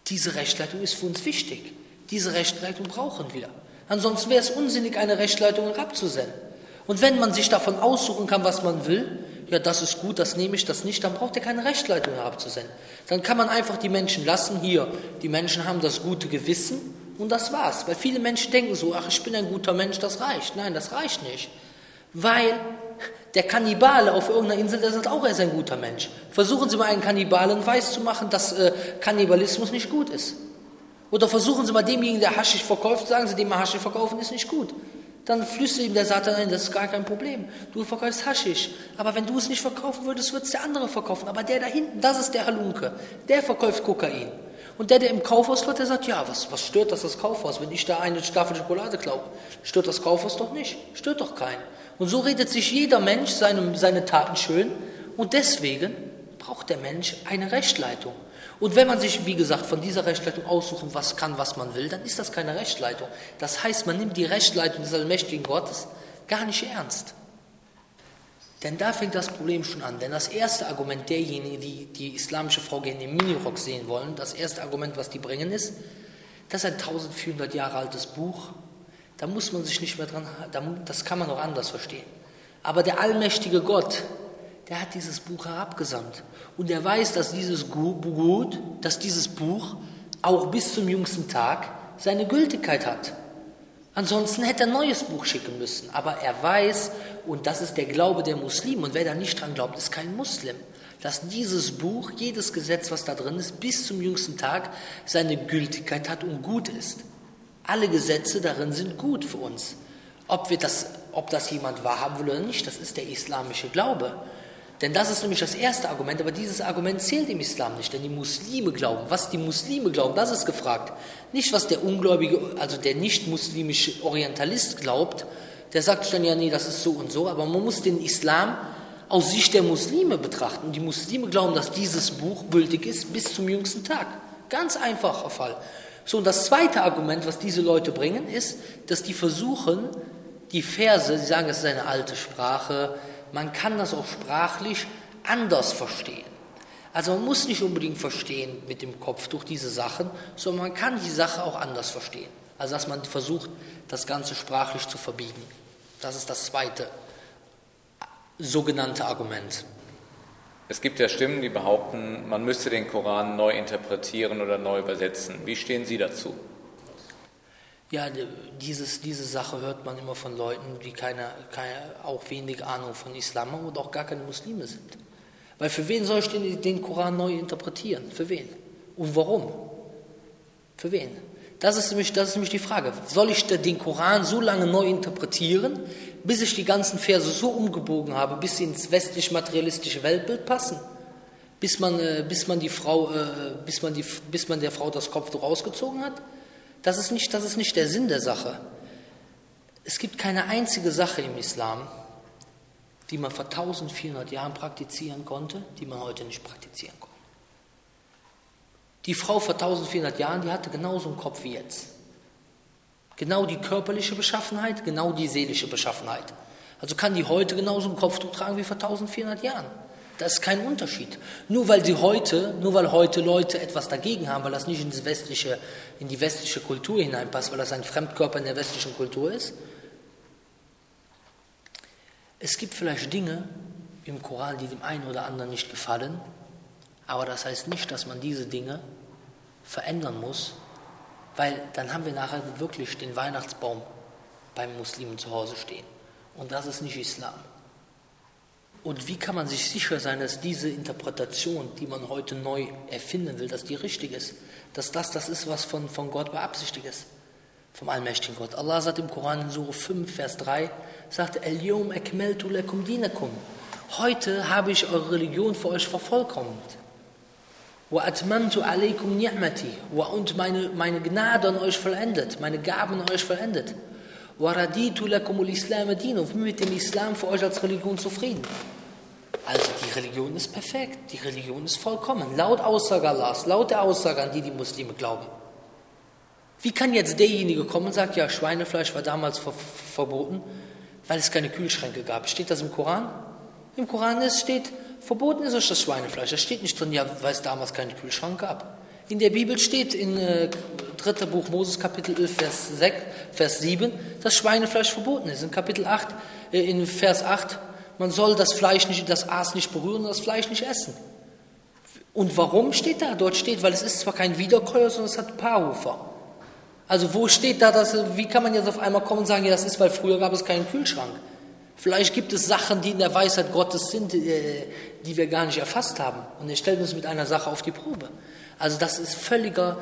[SPEAKER 2] diese Rechtsleitung ist für uns wichtig. Diese Rechtsleitung brauchen wir. Ansonsten wäre es unsinnig, eine Rechtsleitung herabzusenden. Und wenn man sich davon aussuchen kann, was man will, ja, das ist gut, das nehme ich, das nicht, dann braucht er keine Rechtsleitung herabzusenden. Dann kann man einfach die Menschen lassen, hier, die Menschen haben das gute Gewissen und das war's. Weil viele Menschen denken so, ach, ich bin ein guter Mensch, das reicht. Nein, das reicht nicht. Weil der Kannibale auf irgendeiner Insel, der sagt auch, er ist ein guter Mensch. Versuchen Sie mal einen Kannibalen weiszumachen, dass äh, Kannibalismus nicht gut ist. Oder versuchen Sie mal demjenigen, der Haschisch verkauft, sagen Sie, dem Haschisch verkaufen ist nicht gut. Dann flüstert ihm der Satan ein, das ist gar kein Problem. Du verkaufst Haschisch. Aber wenn du es nicht verkaufen würdest, wird es der andere verkaufen. Aber der da hinten, das ist der Halunke. Der verkauft Kokain. Und der, der im Kaufhaus läuft, der sagt, ja, was, was stört das das Kaufhaus? Wenn ich da eine Staffel Schokolade glaube, stört das Kaufhaus doch nicht. Stört doch keinen. Und so redet sich jeder Mensch seine, seine Taten schön. Und deswegen braucht der Mensch eine Rechtleitung. Und wenn man sich, wie gesagt, von dieser Rechtsleitung aussuchen, was kann, was man will, dann ist das keine Rechtsleitung. Das heißt, man nimmt die Rechtsleitung des allmächtigen Gottes gar nicht ernst. Denn da fängt das Problem schon an. Denn das erste Argument derjenigen, die die islamische Frau gerne im Minirock sehen wollen, das erste Argument, was die bringen, ist, das ist ein 1400 Jahre altes Buch. Da muss man sich nicht mehr dran, das kann man auch anders verstehen. Aber der allmächtige Gott, der hat dieses Buch herabgesandt. Und er weiß, dass dieses Gut, dass dieses Buch auch bis zum jüngsten Tag seine Gültigkeit hat. Ansonsten hätte er ein neues Buch schicken müssen. Aber er weiß, und das ist der Glaube der Muslime, und wer da nicht dran glaubt, ist kein Muslim, dass dieses Buch, jedes Gesetz, was da drin ist, bis zum jüngsten Tag seine Gültigkeit hat und gut ist. Alle Gesetze darin sind gut für uns. Ob, wir das, ob das jemand wahrhaben will oder nicht, das ist der islamische Glaube. Denn das ist nämlich das erste Argument, aber dieses Argument zählt im Islam nicht, denn die Muslime glauben. Was die Muslime glauben, das ist gefragt. Nicht, was der ungläubige, also der nicht-muslimische Orientalist glaubt, der sagt dann ja, nee, das ist so und so, aber man muss den Islam aus Sicht der Muslime betrachten. Und die Muslime glauben, dass dieses Buch gültig ist bis zum jüngsten Tag. Ganz einfacher Fall. So, und das zweite Argument, was diese Leute bringen, ist, dass die versuchen, die Verse, sie sagen, es ist eine alte Sprache, man kann das auch sprachlich anders verstehen. Also man muss nicht unbedingt verstehen mit dem Kopf durch diese Sachen, sondern man kann die Sache auch anders verstehen. Also dass man versucht, das Ganze sprachlich zu verbiegen. Das ist das zweite sogenannte Argument.
[SPEAKER 1] Es gibt ja Stimmen, die behaupten, man müsste den Koran neu interpretieren oder neu übersetzen. Wie stehen Sie dazu?
[SPEAKER 2] Ja, dieses, diese Sache hört man immer von Leuten, die keine, keine, auch wenig Ahnung von Islam haben und auch gar keine Muslime sind. Weil für wen soll ich den, den Koran neu interpretieren? Für wen? Und warum? Für wen? Das ist, nämlich, das ist nämlich die Frage. Soll ich den Koran so lange neu interpretieren, bis ich die ganzen Verse so umgebogen habe, bis sie ins westlich-materialistische Weltbild passen? Bis man, äh, bis man, die Frau, äh, bis, man die, bis man der Frau das Kopftuch ausgezogen hat? Das ist, nicht, das ist nicht der Sinn der Sache. Es gibt keine einzige Sache im Islam, die man vor 1400 Jahren praktizieren konnte, die man heute nicht praktizieren kann. Die Frau vor 1400 Jahren, die hatte genauso einen Kopf wie jetzt. Genau die körperliche Beschaffenheit, genau die seelische Beschaffenheit. Also kann die heute genauso einen Kopftuch tragen wie vor 1400 Jahren. Das ist kein Unterschied. Nur weil sie heute, nur weil heute Leute etwas dagegen haben, weil das nicht in, westliche, in die westliche Kultur hineinpasst, weil das ein Fremdkörper in der westlichen Kultur ist. Es gibt vielleicht Dinge im Koran, die dem einen oder anderen nicht gefallen, aber das heißt nicht, dass man diese Dinge verändern muss, weil dann haben wir nachher wirklich den Weihnachtsbaum beim Muslimen zu Hause stehen. Und das ist nicht Islam. Und wie kann man sich sicher sein, dass diese Interpretation, die man heute neu erfinden will, dass die richtig ist? Dass das das ist, was von, von Gott beabsichtigt ist? Vom allmächtigen Gott. Allah sagt im Koran in Surah 5, Vers 3, sagt, El akmaltu lakum dinakum. Heute habe ich eure Religion für euch vervollkommnet. Wa atmamtu alaykum ni'mati. Und meine, meine Gnade an euch vollendet, meine Gaben an euch vollendet. وَرَدِيتُ لَكُمُ الْإِسْلَامَ دِينَ Und bin mit dem Islam für euch als Religion zufrieden. Also die Religion ist perfekt, die Religion ist vollkommen, laut Aussage Allahs, laut der Aussage, an die die Muslime glauben. Wie kann jetzt derjenige kommen und sagt, ja, Schweinefleisch war damals ver verboten, Weil es keine Kühlschränke gab. Steht das im Koran? Im Koran ist, steht, verboten ist euch das Schweinefleisch. Da steht nicht drin, ja, weil es damals keinen Kühlschrank gab. In der Bibel steht in äh, 3. Buch Moses Kapitel 11 Vers, 6, Vers 7, dass Schweinefleisch verboten ist. In Kapitel 8, äh, in Vers 8, man soll das Fleisch nicht, das Aas nicht berühren und das Fleisch nicht essen. Und warum steht da? Dort steht, weil es ist zwar kein Wiederkäuer, sondern es hat Paarhufer. Also wo steht da, dass, wie kann man jetzt auf einmal kommen und sagen, ja, das ist, weil früher gab es keinen Kühlschrank. Vielleicht gibt es Sachen, die in der Weisheit Gottes sind, äh, die wir gar nicht erfasst haben. Und er stellt uns mit einer Sache auf die Probe. Also das ist völliger,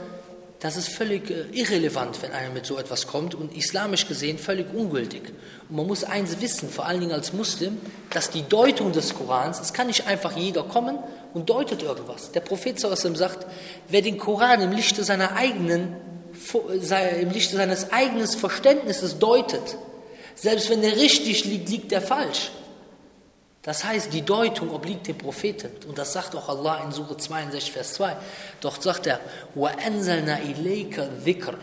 [SPEAKER 2] das ist völlig äh, irrelevant, wenn einer mit so etwas kommt und islamisch gesehen völlig ungültig. Und man muss eins wissen, vor allen Dingen als Muslim, dass die Deutung des Korans, es kann nicht einfach jeder kommen und deutet irgendwas. Der Prophet sagt, wer den Koran im Lichte seiner eigenen, äh, im Lichte seines eigenen Verständnisses deutet, selbst wenn er richtig liegt, liegt er falsch. Das heißt, die Deutung obliegt dem Propheten. Und das sagt auch Allah in Surah 62, Vers 2. Doch sagt er, وَأَنزَلْنَا إِلَيْكَ ذِكْرَ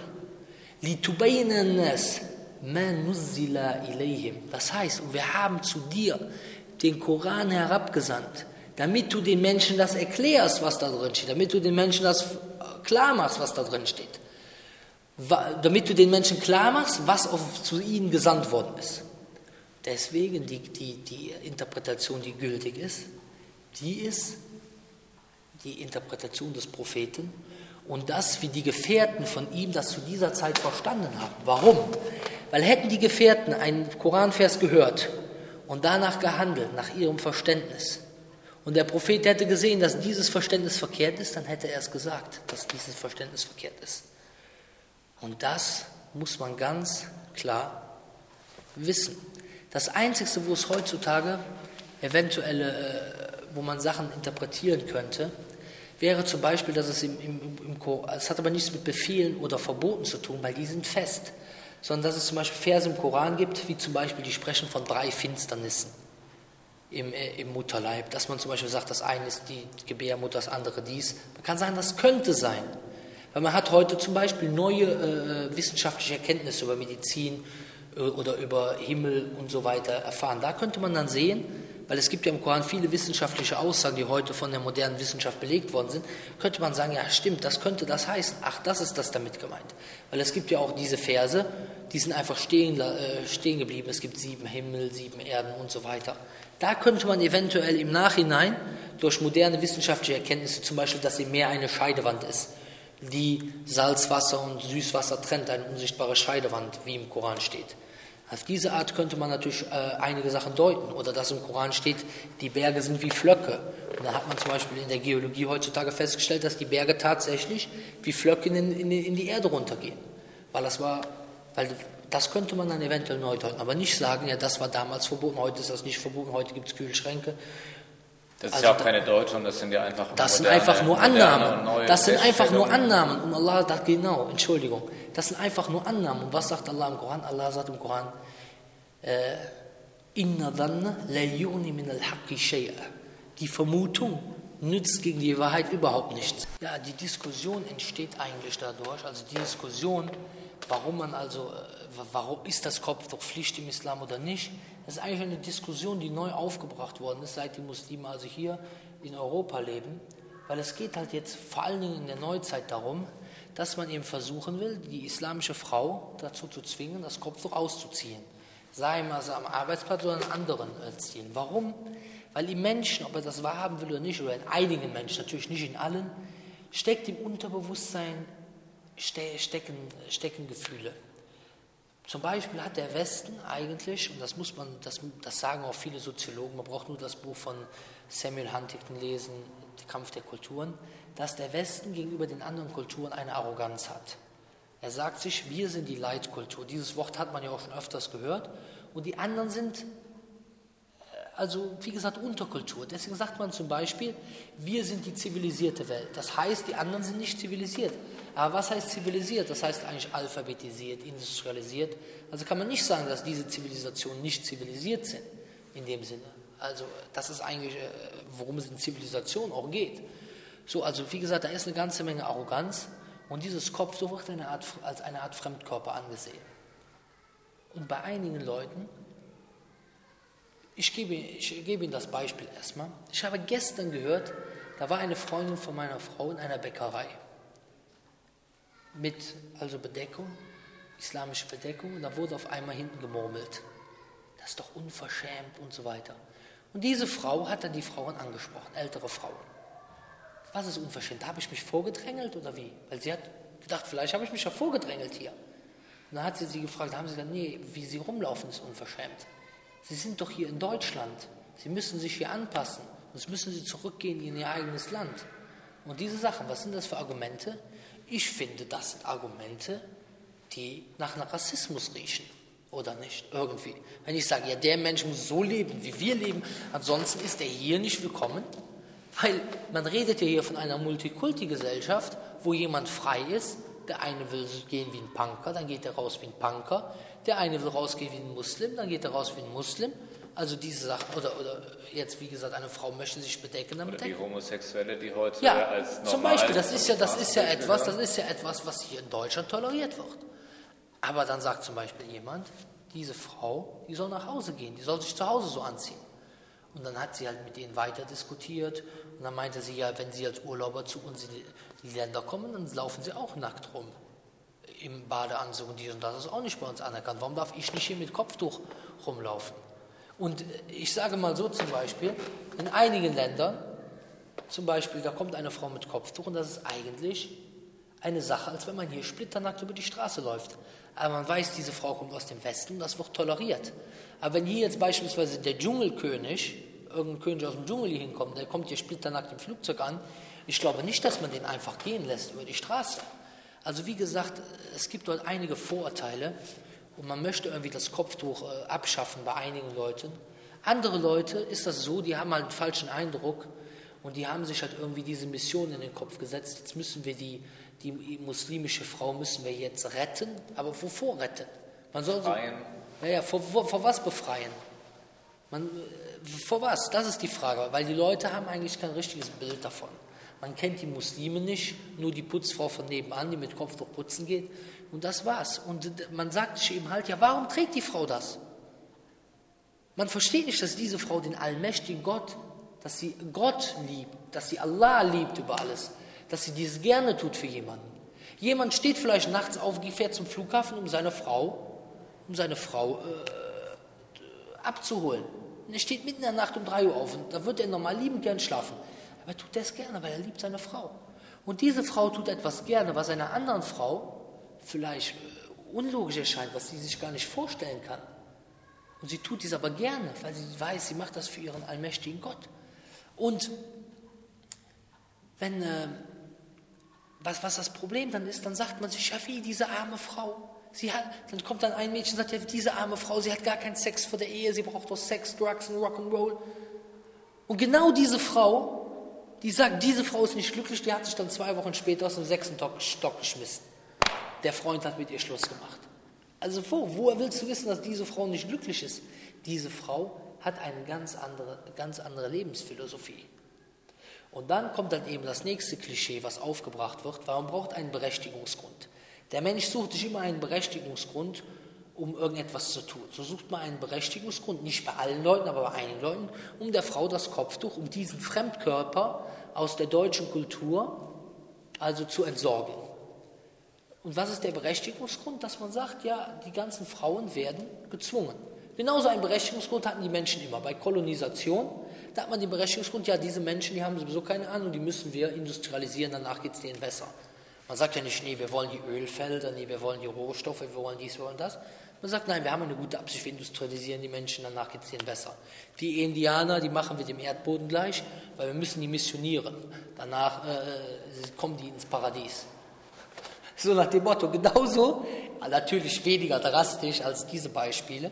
[SPEAKER 2] لِتُبَيْنَ النَّاسِ مَا نُزِّلَ إِلَيْهِمْ Das heißt, wir haben zu dir den Koran herabgesandt, damit du den Menschen das erklärst, was da drin steht, damit du den Menschen das klar machst, was da drin steht damit du den Menschen klar machst, was auf, zu ihnen gesandt worden ist. Deswegen die, die, die Interpretation, die gültig ist, die ist die Interpretation des Propheten und das, wie die Gefährten von ihm das zu dieser Zeit verstanden haben. Warum? Weil hätten die Gefährten einen Koranvers gehört und danach gehandelt, nach ihrem Verständnis, und der Prophet hätte gesehen, dass dieses Verständnis verkehrt ist, dann hätte er es gesagt, dass dieses Verständnis verkehrt ist. Und das muss man ganz klar wissen. Das Einzige, wo es heutzutage eventuelle, äh, wo man Sachen interpretieren könnte, wäre zum Beispiel, dass es im, im, im Koran, es hat aber nichts mit Befehlen oder Verboten zu tun, weil die sind fest, sondern dass es zum Beispiel Verse im Koran gibt, wie zum Beispiel die sprechen von drei Finsternissen im, äh, im Mutterleib, dass man zum Beispiel sagt, das eine ist die Gebärmutter, das andere dies. Man kann sagen, das könnte sein. Weil man hat heute zum Beispiel neue äh, wissenschaftliche Erkenntnisse über Medizin äh, oder über Himmel und so weiter erfahren. Da könnte man dann sehen, weil es gibt ja im Koran viele wissenschaftliche Aussagen, die heute von der modernen Wissenschaft belegt worden sind, könnte man sagen, ja stimmt, das könnte das heißen. Ach, das ist das damit gemeint. Weil es gibt ja auch diese Verse, die sind einfach stehen, äh, stehen geblieben. Es gibt sieben Himmel, sieben Erden und so weiter. Da könnte man eventuell im Nachhinein durch moderne wissenschaftliche Erkenntnisse, zum Beispiel, dass im Meer eine Scheidewand ist, die Salzwasser und Süßwasser trennt, eine unsichtbare Scheidewand, wie im Koran steht. Auf diese Art könnte man natürlich äh, einige Sachen deuten. Oder dass im Koran steht, die Berge sind wie Flöcke. Und da hat man zum Beispiel in der Geologie heutzutage festgestellt, dass die Berge tatsächlich wie Flöcke in, in, in die Erde runtergehen. Weil das war, weil das könnte man dann eventuell neu deuten. Aber nicht sagen, ja, das war damals verboten, heute ist das nicht verboten, heute gibt es Kühlschränke.
[SPEAKER 1] Das ist also ja auch keine Deutung, das sind ja einfach
[SPEAKER 2] Das moderne, sind einfach nur Annahmen. Das sind einfach nur Annahmen. Und Allah sagt genau, Entschuldigung, das sind einfach nur Annahmen. Und was sagt Allah im Koran? Allah sagt im Koran, äh, Inna dhanna la yuni min al Die Vermutung nützt gegen die Wahrheit überhaupt nichts. Ja, die Diskussion entsteht eigentlich dadurch, also die Diskussion, warum man also, äh, warum ist das Kopf doch Pflicht im Islam oder nicht, das ist eigentlich eine Diskussion, die neu aufgebracht worden ist, seit die Muslime also hier in Europa leben, weil es geht halt jetzt vor allen Dingen in der Neuzeit darum, dass man eben versuchen will, die islamische Frau dazu zu zwingen, das Kopftuch auszuziehen. Sei es also am Arbeitsplatz oder an anderen äh, Zielen. Warum? Weil die Menschen, ob er das wahrhaben will oder nicht, oder in einigen Menschen, natürlich nicht in allen, steckt im Unterbewusstsein stecken, stecken Gefühle. Zum Beispiel hat der Westen eigentlich, und das muss man, das, das sagen auch viele Soziologen, man braucht nur das Buch von Samuel Huntington lesen, Der Kampf der Kulturen, dass der Westen gegenüber den anderen Kulturen eine Arroganz hat. Er sagt sich, wir sind die Leitkultur. Dieses Wort hat man ja auch schon öfters gehört. Und die anderen sind, äh, also wie gesagt, Unterkultur. Deswegen sagt man zum Beispiel, wir sind die zivilisierte Welt. Das heißt, die anderen sind nicht zivilisiert. Aber was heißt zivilisiert? Das heißt eigentlich alphabetisiert, industrialisiert. Also kann man nicht sagen, dass diese Zivilisationen nicht zivilisiert sind, in dem Sinne. Also das ist eigentlich, äh, worum es in Zivilisation auch geht. So, also wie gesagt, da ist eine ganze Menge Arroganz und dieses Kopftuch wird eine Art, als eine Art Fremdkörper angesehen. Und bei einigen Leuten Ich gebe, ich gebe Ihnen das Beispiel erstmal. Ich habe gestern gehört, da war eine Freundin von meiner Frau in einer Bäckerei. Mit also Bedeckung, islamische Bedeckung, und da wurde auf einmal hinten gemurmelt. Das ist doch unverschämt und so weiter. Und diese Frau hat dann die Frauen angesprochen, ältere Frauen. Was ist unverschämt? Habe ich mich vorgedrängelt oder wie? Weil sie hat gedacht, vielleicht habe ich mich ja vorgedrängelt hier. Und dann hat sie sie gefragt, haben sie gesagt, nee, wie sie rumlaufen ist unverschämt. Sie sind doch hier in Deutschland. Sie müssen sich hier anpassen. Sonst müssen sie zurückgehen in ihr eigenes Land. Und diese Sachen, was sind das für Argumente? Ich finde, das sind Argumente, die nach Rassismus riechen. Oder nicht? Irgendwie. Wenn ich sage, ja, der Mensch muss so leben, wie wir leben, ansonsten ist er hier nicht willkommen. Weil man redet ja hier von einer Multikulti-Gesellschaft, wo jemand frei ist. Der eine will gehen wie ein Punker, dann geht er raus wie ein Punker. Der eine will rausgehen wie ein Muslim, dann geht er raus wie ein Muslim. Also diese Sachen, oder, oder jetzt wie gesagt, eine Frau möchte sich bedecken damit.
[SPEAKER 1] Oder die Homosexuelle, die heute
[SPEAKER 2] ja,
[SPEAKER 1] als normal
[SPEAKER 2] zum Beispiel, das ist ja, das ist ja etwas, das ist ja etwas, was hier in Deutschland toleriert wird. Aber dann sagt zum Beispiel jemand, diese Frau, die soll nach Hause gehen, die soll sich zu Hause so anziehen. Und dann hat sie halt mit denen weiter diskutiert und dann meinte sie ja, wenn sie als Urlauber zu uns in die Länder kommen, dann laufen sie auch nackt rum im Badeanzug und dies und das ist auch nicht bei uns anerkannt. Warum darf ich nicht hier mit Kopftuch rumlaufen? Und ich sage mal so zum Beispiel, in einigen Ländern, zum Beispiel, da kommt eine Frau mit Kopftuch und das ist eigentlich eine Sache, als wenn man hier splitternackt über die Straße läuft. Aber man weiß, diese Frau kommt aus dem Westen, das wird toleriert. Aber wenn hier jetzt beispielsweise der Dschungelkönig, irgendein König aus dem Dschungel hier hinkommt, der kommt hier splitternackt im Flugzeug an, ich glaube nicht, dass man den einfach gehen lässt über die Straße. Also wie gesagt, es gibt dort einige Vorurteile und man möchte irgendwie das Kopftuch äh, abschaffen bei einigen Leuten. Andere Leute ist das so, die haben halt einen falschen Eindruck und die haben sich halt irgendwie diese Mission in den Kopf gesetzt. Jetzt müssen wir die, die muslimische Frau müssen wir jetzt retten, aber wovor retten? Man soll befreien. So, ja, ja, vor, vor, vor was befreien? Man, äh, vor was? Das ist die Frage, weil die Leute haben eigentlich kein richtiges Bild davon. Man kennt die Muslime nicht, nur die Putzfrau von nebenan, die mit Kopftuch putzen geht. Und das war's. Und man sagt sich eben halt, ja, warum trägt die Frau das? Man versteht nicht, dass diese Frau den allmächtigen Gott, dass sie Gott liebt, dass sie Allah liebt über alles, dass sie dies gerne tut für jemanden. Jemand steht vielleicht nachts auf, fährt zum Flughafen, um seine Frau, um seine Frau äh, abzuholen. Und er steht mitten in der Nacht um drei Uhr auf und da wird er normal liebend gern schlafen. Aber er tut das gerne, weil er liebt seine Frau. Und diese Frau tut etwas gerne, was einer anderen Frau vielleicht äh, unlogisch erscheint, was sie sich gar nicht vorstellen kann. Und sie tut dies aber gerne, weil sie weiß, sie macht das für ihren allmächtigen Gott. Und wenn, äh, was, was das Problem dann ist, dann sagt man sich, ja wie diese arme Frau. Sie hat, dann kommt dann ein Mädchen und sagt, ja, diese arme Frau, sie hat gar keinen Sex vor der Ehe, sie braucht doch Sex, Drugs und Rock'n'Roll. Und genau diese Frau die sagt, diese Frau ist nicht glücklich, die hat sich dann zwei Wochen später aus dem sechsten Stock geschmissen. Der Freund hat mit ihr Schluss gemacht. Also wo, woher willst du wissen, dass diese Frau nicht glücklich ist? Diese Frau hat eine ganz andere, ganz andere Lebensphilosophie. Und dann kommt dann eben das nächste Klischee, was aufgebracht wird. Warum braucht einen Berechtigungsgrund? Der Mensch sucht sich immer einen Berechtigungsgrund, um irgendetwas zu tun. So sucht man einen Berechtigungsgrund, nicht bei allen Leuten, aber bei einigen Leuten, um der Frau das Kopftuch, um diesen Fremdkörper aus der deutschen Kultur also zu entsorgen. Und was ist der Berechtigungsgrund? Dass man sagt, ja, die ganzen Frauen werden gezwungen. Genauso einen Berechtigungsgrund hatten die Menschen immer. Bei Kolonisation, da hat man den Berechtigungsgrund, ja, diese Menschen, die haben sowieso keine Ahnung, die müssen wir industrialisieren, danach geht es denen besser. Man sagt ja nicht, nee, wir wollen die Ölfelder, nee, wir wollen die Rohstoffe, wir wollen dies, wir wollen das. Man sagt, nein, wir haben eine gute Absicht, wir industrialisieren die Menschen, danach geht es denen besser. Die Indianer, die machen wir dem Erdboden gleich, weil wir müssen die missionieren. Danach äh, kommen die ins Paradies. So nach dem Motto, genauso, natürlich weniger drastisch als diese Beispiele,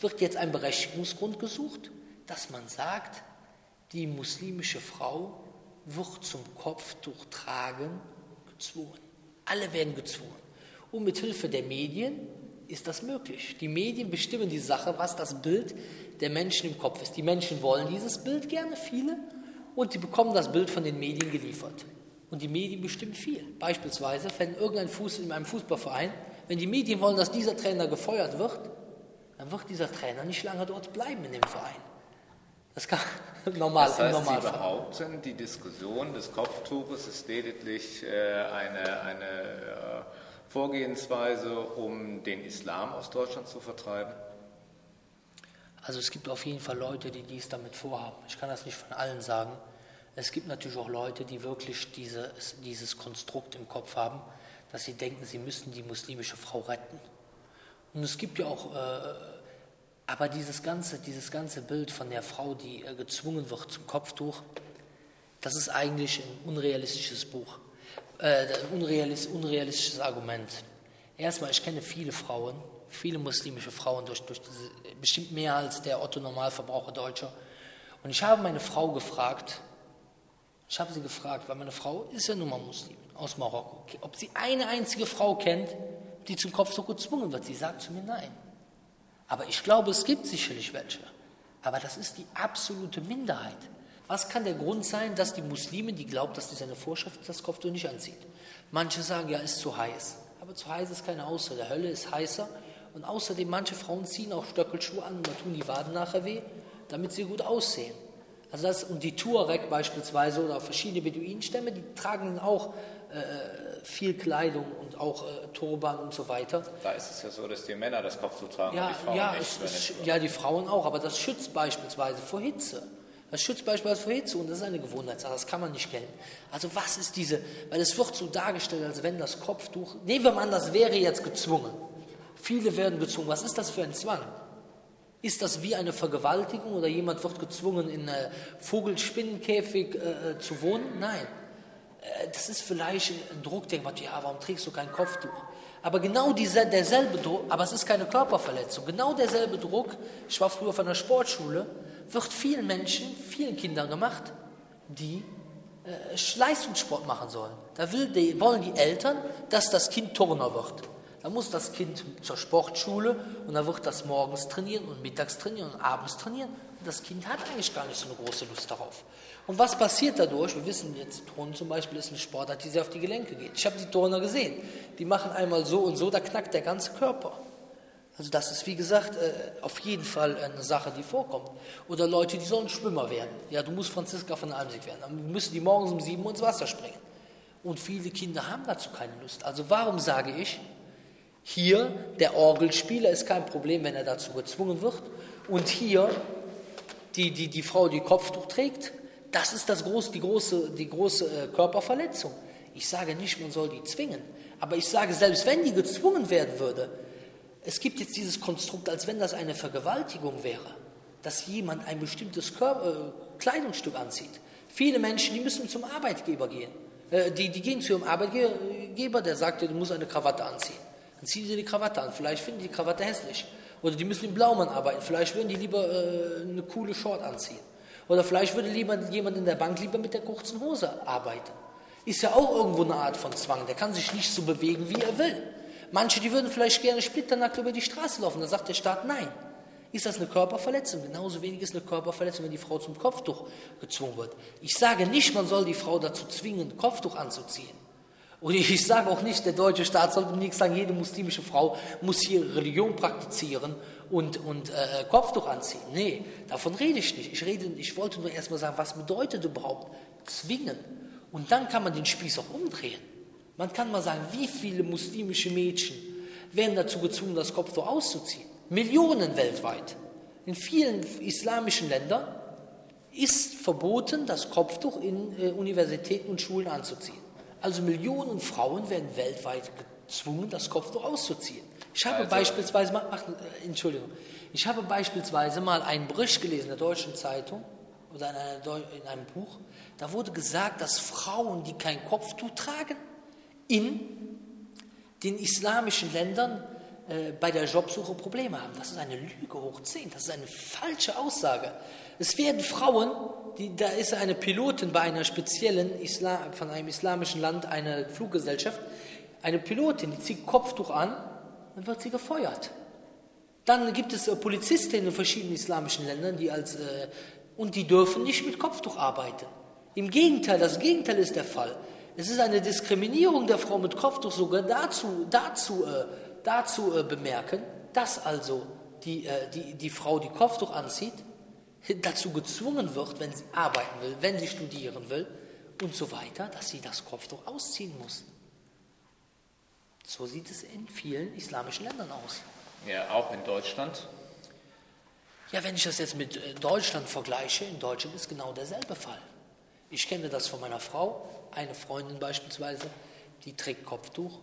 [SPEAKER 2] wird jetzt ein Berechtigungsgrund gesucht, dass man sagt, die muslimische Frau wird zum Kopftuch tragen gezwungen. Alle werden gezwungen. Und mit Hilfe der Medien ist das möglich. Die Medien bestimmen die Sache, was das Bild der Menschen im Kopf ist. Die Menschen wollen dieses Bild gerne, viele, und sie bekommen das Bild von den Medien geliefert. Und die Medien bestimmen viel. Beispielsweise, wenn irgendein Fuß in einem Fußballverein, wenn die Medien wollen, dass dieser Trainer gefeuert wird, dann wird dieser Trainer nicht lange dort bleiben in dem Verein. Das kann normal,
[SPEAKER 1] das heißt,
[SPEAKER 2] im Normalfall.
[SPEAKER 1] Sie behaupten, die Diskussion des Kopftuches ist lediglich äh, eine, eine äh, Vorgehensweise, um den Islam aus Deutschland zu vertreiben?
[SPEAKER 2] Also es gibt auf jeden Fall Leute, die dies damit vorhaben. Ich kann das nicht von allen sagen. Es gibt natürlich auch Leute, die wirklich diese, dieses Konstrukt im Kopf haben, dass sie denken, sie müssten die muslimische Frau retten. Und es gibt ja auch, äh, aber dieses ganze, dieses ganze Bild von der Frau, die äh, gezwungen wird zum Kopftuch, das ist eigentlich ein unrealistisches Buch, äh, ein unrealistisch, unrealistisches Argument. Erstmal, ich kenne viele Frauen, viele muslimische Frauen, durch, durch diese, bestimmt mehr als der Otto-Normalverbraucher Deutscher. Und ich habe meine Frau gefragt, ich habe sie gefragt, weil meine Frau ist ja nun mal Muslim aus Marokko, ob sie eine einzige Frau kennt, die zum Kopftuch gezwungen wird. Sie sagt zu mir nein. Aber ich glaube, es gibt sicherlich welche. Aber das ist die absolute Minderheit. Was kann der Grund sein, dass die Muslime, die glaubt, dass dies eine Vorschrift das Kopftuch nicht anzieht? Manche sagen, ja, ist zu heiß. Aber zu heiß ist keine Ausrede. Der Hölle ist heißer. Und außerdem, manche Frauen ziehen auch Stöckelschuhe an und da tun die Waden nachher weh, damit sie gut aussehen. Also das, und die Tuareg beispielsweise oder verschiedene Beduinenstämme, die tragen auch äh, viel Kleidung und auch äh, Turban und so weiter.
[SPEAKER 1] Da ist es ja so, dass die Männer das Kopftuch tragen
[SPEAKER 2] ja,
[SPEAKER 1] und die Frauen
[SPEAKER 2] ja,
[SPEAKER 1] nicht.
[SPEAKER 2] Es, ja, die Frauen auch, aber das schützt beispielsweise vor Hitze. Das schützt beispielsweise vor Hitze und das ist eine Gewohnheitssache, das kann man nicht gelten. Also was ist diese, weil es wird so dargestellt, als wenn das Kopftuch, nehmen wir mal an, das wäre jetzt gezwungen. Viele werden gezwungen. Was ist das für ein Zwang? Ist das wie eine Vergewaltigung oder jemand wird gezwungen, in einem Vogelspinnenkäfig äh, zu wohnen? Nein. Äh, das ist vielleicht ein Druck, der sagt, ja, warum trägst du kein Kopftuch? Aber genau dieser, derselbe Druck, aber es ist keine Körperverletzung, genau derselbe Druck, ich war früher von der Sportschule, wird vielen Menschen, vielen Kindern gemacht, die äh, Leistungssport machen sollen. Da die, wollen die Eltern, dass das Kind Turner wird. Da muss das Kind zur Sportschule und da wird das morgens trainieren und mittags trainieren und abends trainieren. Und das Kind hat eigentlich gar nicht so eine große Lust darauf. Und was passiert dadurch? Wir wissen jetzt, Turnen zum Beispiel ist eine Sportart, die sehr auf die Gelenke geht. Ich habe die Turner gesehen. Die machen einmal so und so, da knackt der ganze Körper. Also das ist, wie gesagt, äh, auf jeden Fall eine Sache, die vorkommt. Oder Leute, die sollen Schwimmer werden. Ja, du musst Franziska von Almsig werden. Dann müssen die morgens um sieben ins Wasser springen. Und viele Kinder haben dazu keine Lust. Also warum sage ich, hier der Orgelspieler ist kein Problem, wenn er dazu gezwungen wird. Und hier die, die, die Frau, die Kopftuch trägt, das ist das große, die große, die große äh, Körperverletzung. Ich sage nicht, man soll die zwingen. Aber ich sage, selbst wenn die gezwungen werden würde, es gibt jetzt dieses Konstrukt, als wenn das eine Vergewaltigung wäre, dass jemand ein bestimmtes Körper, äh, Kleidungsstück anzieht. Viele Menschen, die müssen zum Arbeitgeber gehen. Äh, die, die gehen zu ihrem Arbeitgeber, der sagt, du musst eine Krawatte anziehen. Dann ziehen sie die Krawatte an. Vielleicht finden die die Krawatte hässlich. Oder die müssen im Blaumann arbeiten. Vielleicht würden die lieber äh, eine coole Short anziehen. Oder vielleicht würde lieber jemand in der Bank lieber mit der kurzen Hose arbeiten. Ist ja auch irgendwo eine Art von Zwang. Der kann sich nicht so bewegen, wie er will. Manche, die würden vielleicht gerne splitternackt über die Straße laufen. Da sagt der Staat nein. Ist das eine Körperverletzung? Genauso wenig ist eine Körperverletzung, wenn die Frau zum Kopftuch gezwungen wird. Ich sage nicht, man soll die Frau dazu zwingen, Kopftuch anzuziehen. Und ich sage auch nicht, der deutsche Staat sollte nichts sagen, jede muslimische Frau muss hier Religion praktizieren und, und äh, Kopftuch anziehen. Nee, davon rede ich nicht. Ich, rede, ich wollte nur erstmal sagen, was bedeutet überhaupt zwingen? Und dann kann man den Spieß auch umdrehen. Man kann mal sagen, wie viele muslimische Mädchen werden dazu gezwungen, das Kopftuch auszuziehen? Millionen weltweit. In vielen islamischen Ländern ist verboten, das Kopftuch in äh, Universitäten und Schulen anzuziehen. Also Millionen Frauen werden weltweit gezwungen, das Kopftuch auszuziehen. Ich habe also. beispielsweise mal, ach, Entschuldigung, ich habe beispielsweise mal einen Bericht gelesen in der Deutschen Zeitung oder in, einer, in einem Buch. Da wurde gesagt, dass Frauen, die kein Kopftuch tragen, in den islamischen Ländern äh, bei der Jobsuche Probleme haben. Das ist eine Lüge hoch 10. Das ist eine falsche Aussage. Es werden Frauen, die, da ist eine Pilotin bei einer speziellen Islam, von einem islamischen Land, eine Fluggesellschaft, eine Pilotin, die zieht Kopftuch an dann wird sie gefeuert. Dann gibt es äh, Polizistinnen in verschiedenen islamischen Ländern, die als, äh, und die dürfen nicht mit Kopftuch arbeiten. Im Gegenteil, das Gegenteil ist der Fall. Es ist eine Diskriminierung der Frau mit Kopftuch sogar dazu, dazu, äh, dazu äh, bemerken, dass also die, äh, die, die Frau, die Kopftuch anzieht, dazu gezwungen wird, wenn sie arbeiten will, wenn sie studieren will und so weiter, dass sie das Kopftuch ausziehen muss. So sieht es in vielen islamischen Ländern aus.
[SPEAKER 1] Ja, auch in Deutschland.
[SPEAKER 2] Ja, wenn ich das jetzt mit äh, Deutschland vergleiche, in Deutschland ist genau derselbe Fall. Ich kenne das von meiner Frau, eine Freundin beispielsweise, die trägt Kopftuch.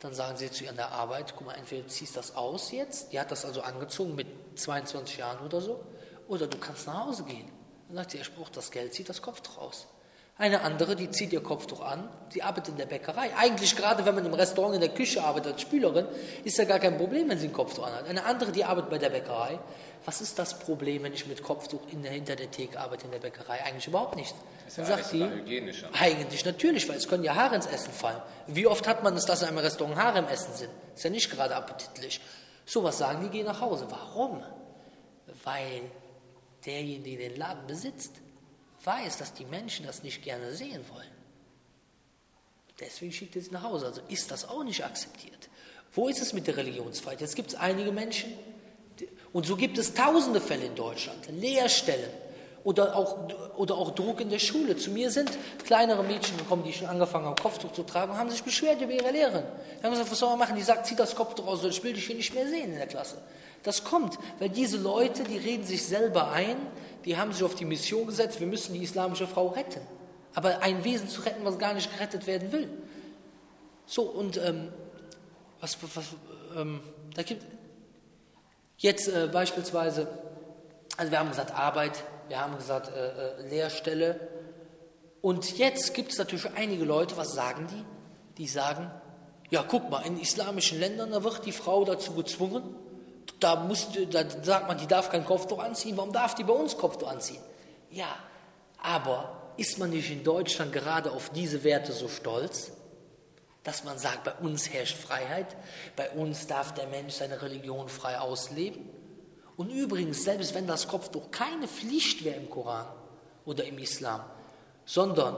[SPEAKER 2] Dann sagen sie zu ihr an der Arbeit, guck mal, entweder du ziehst das aus jetzt, die hat das also angezogen mit 22 Jahren oder so, oder du kannst nach Hause gehen. Dann sagt sie, ich brauche das Geld, zieht das Kopftuch aus. Eine andere, die zieht ihr Kopftuch an, sie arbeitet in der Bäckerei. Eigentlich gerade, wenn man im Restaurant in der Küche arbeitet als Spülerin, ist ja gar kein Problem, wenn sie ein Kopftuch anhat. Eine andere, die arbeitet bei der Bäckerei. Was ist das Problem, wenn ich mit Kopftuch in der, hinter der Theke arbeite in der Bäckerei? Eigentlich überhaupt nicht.
[SPEAKER 1] Ist ja Dann sagt die.
[SPEAKER 2] Eigentlich natürlich, weil es können ja Haare ins Essen fallen. Wie oft hat man es, dass in einem Restaurant Haare im Essen sind? Ist ja nicht gerade appetitlich. So was sagen die, gehen nach Hause. Warum? Weil derjenige, der den Laden besitzt, weiß, dass die Menschen das nicht gerne sehen wollen. Deswegen schickt er sie nach Hause. Also ist das auch nicht akzeptiert. Wo ist es mit der Religionsfreiheit? Jetzt gibt es einige Menschen, und so gibt es tausende Fälle in Deutschland, Lehrstellen oder auch, oder auch Druck in der Schule. Zu mir sind kleinere Mädchen gekommen, die schon angefangen haben, Kopftuch zu tragen und haben sich beschwert über ihre Lehrerin. Die haben gesagt, was soll man machen? Die sagt, zieh das Kopftuch aus, ich will dich hier nicht mehr sehen in der Klasse. Das kommt, weil diese Leute, die reden sich selber ein, die haben sich auf die Mission gesetzt, wir müssen die islamische Frau retten. Aber ein Wesen zu retten, was gar nicht gerettet werden will. So, und ähm, was, was ähm, da gibt jetzt äh, beispielsweise, also wir haben gesagt Arbeit, wir haben gesagt äh, äh, Lehrstelle. Und jetzt gibt es natürlich einige Leute, was sagen die? Die sagen, ja, guck mal, in islamischen Ländern, da wird die Frau dazu gezwungen, da, muss, da sagt man, die darf kein Kopftuch anziehen. Warum darf die bei uns Kopftuch anziehen? Ja, aber ist man nicht in Deutschland gerade auf diese Werte so stolz, dass man sagt, bei uns herrscht Freiheit, bei uns darf der Mensch seine Religion frei ausleben? Und übrigens, selbst wenn das Kopftuch keine Pflicht wäre im Koran oder im Islam, sondern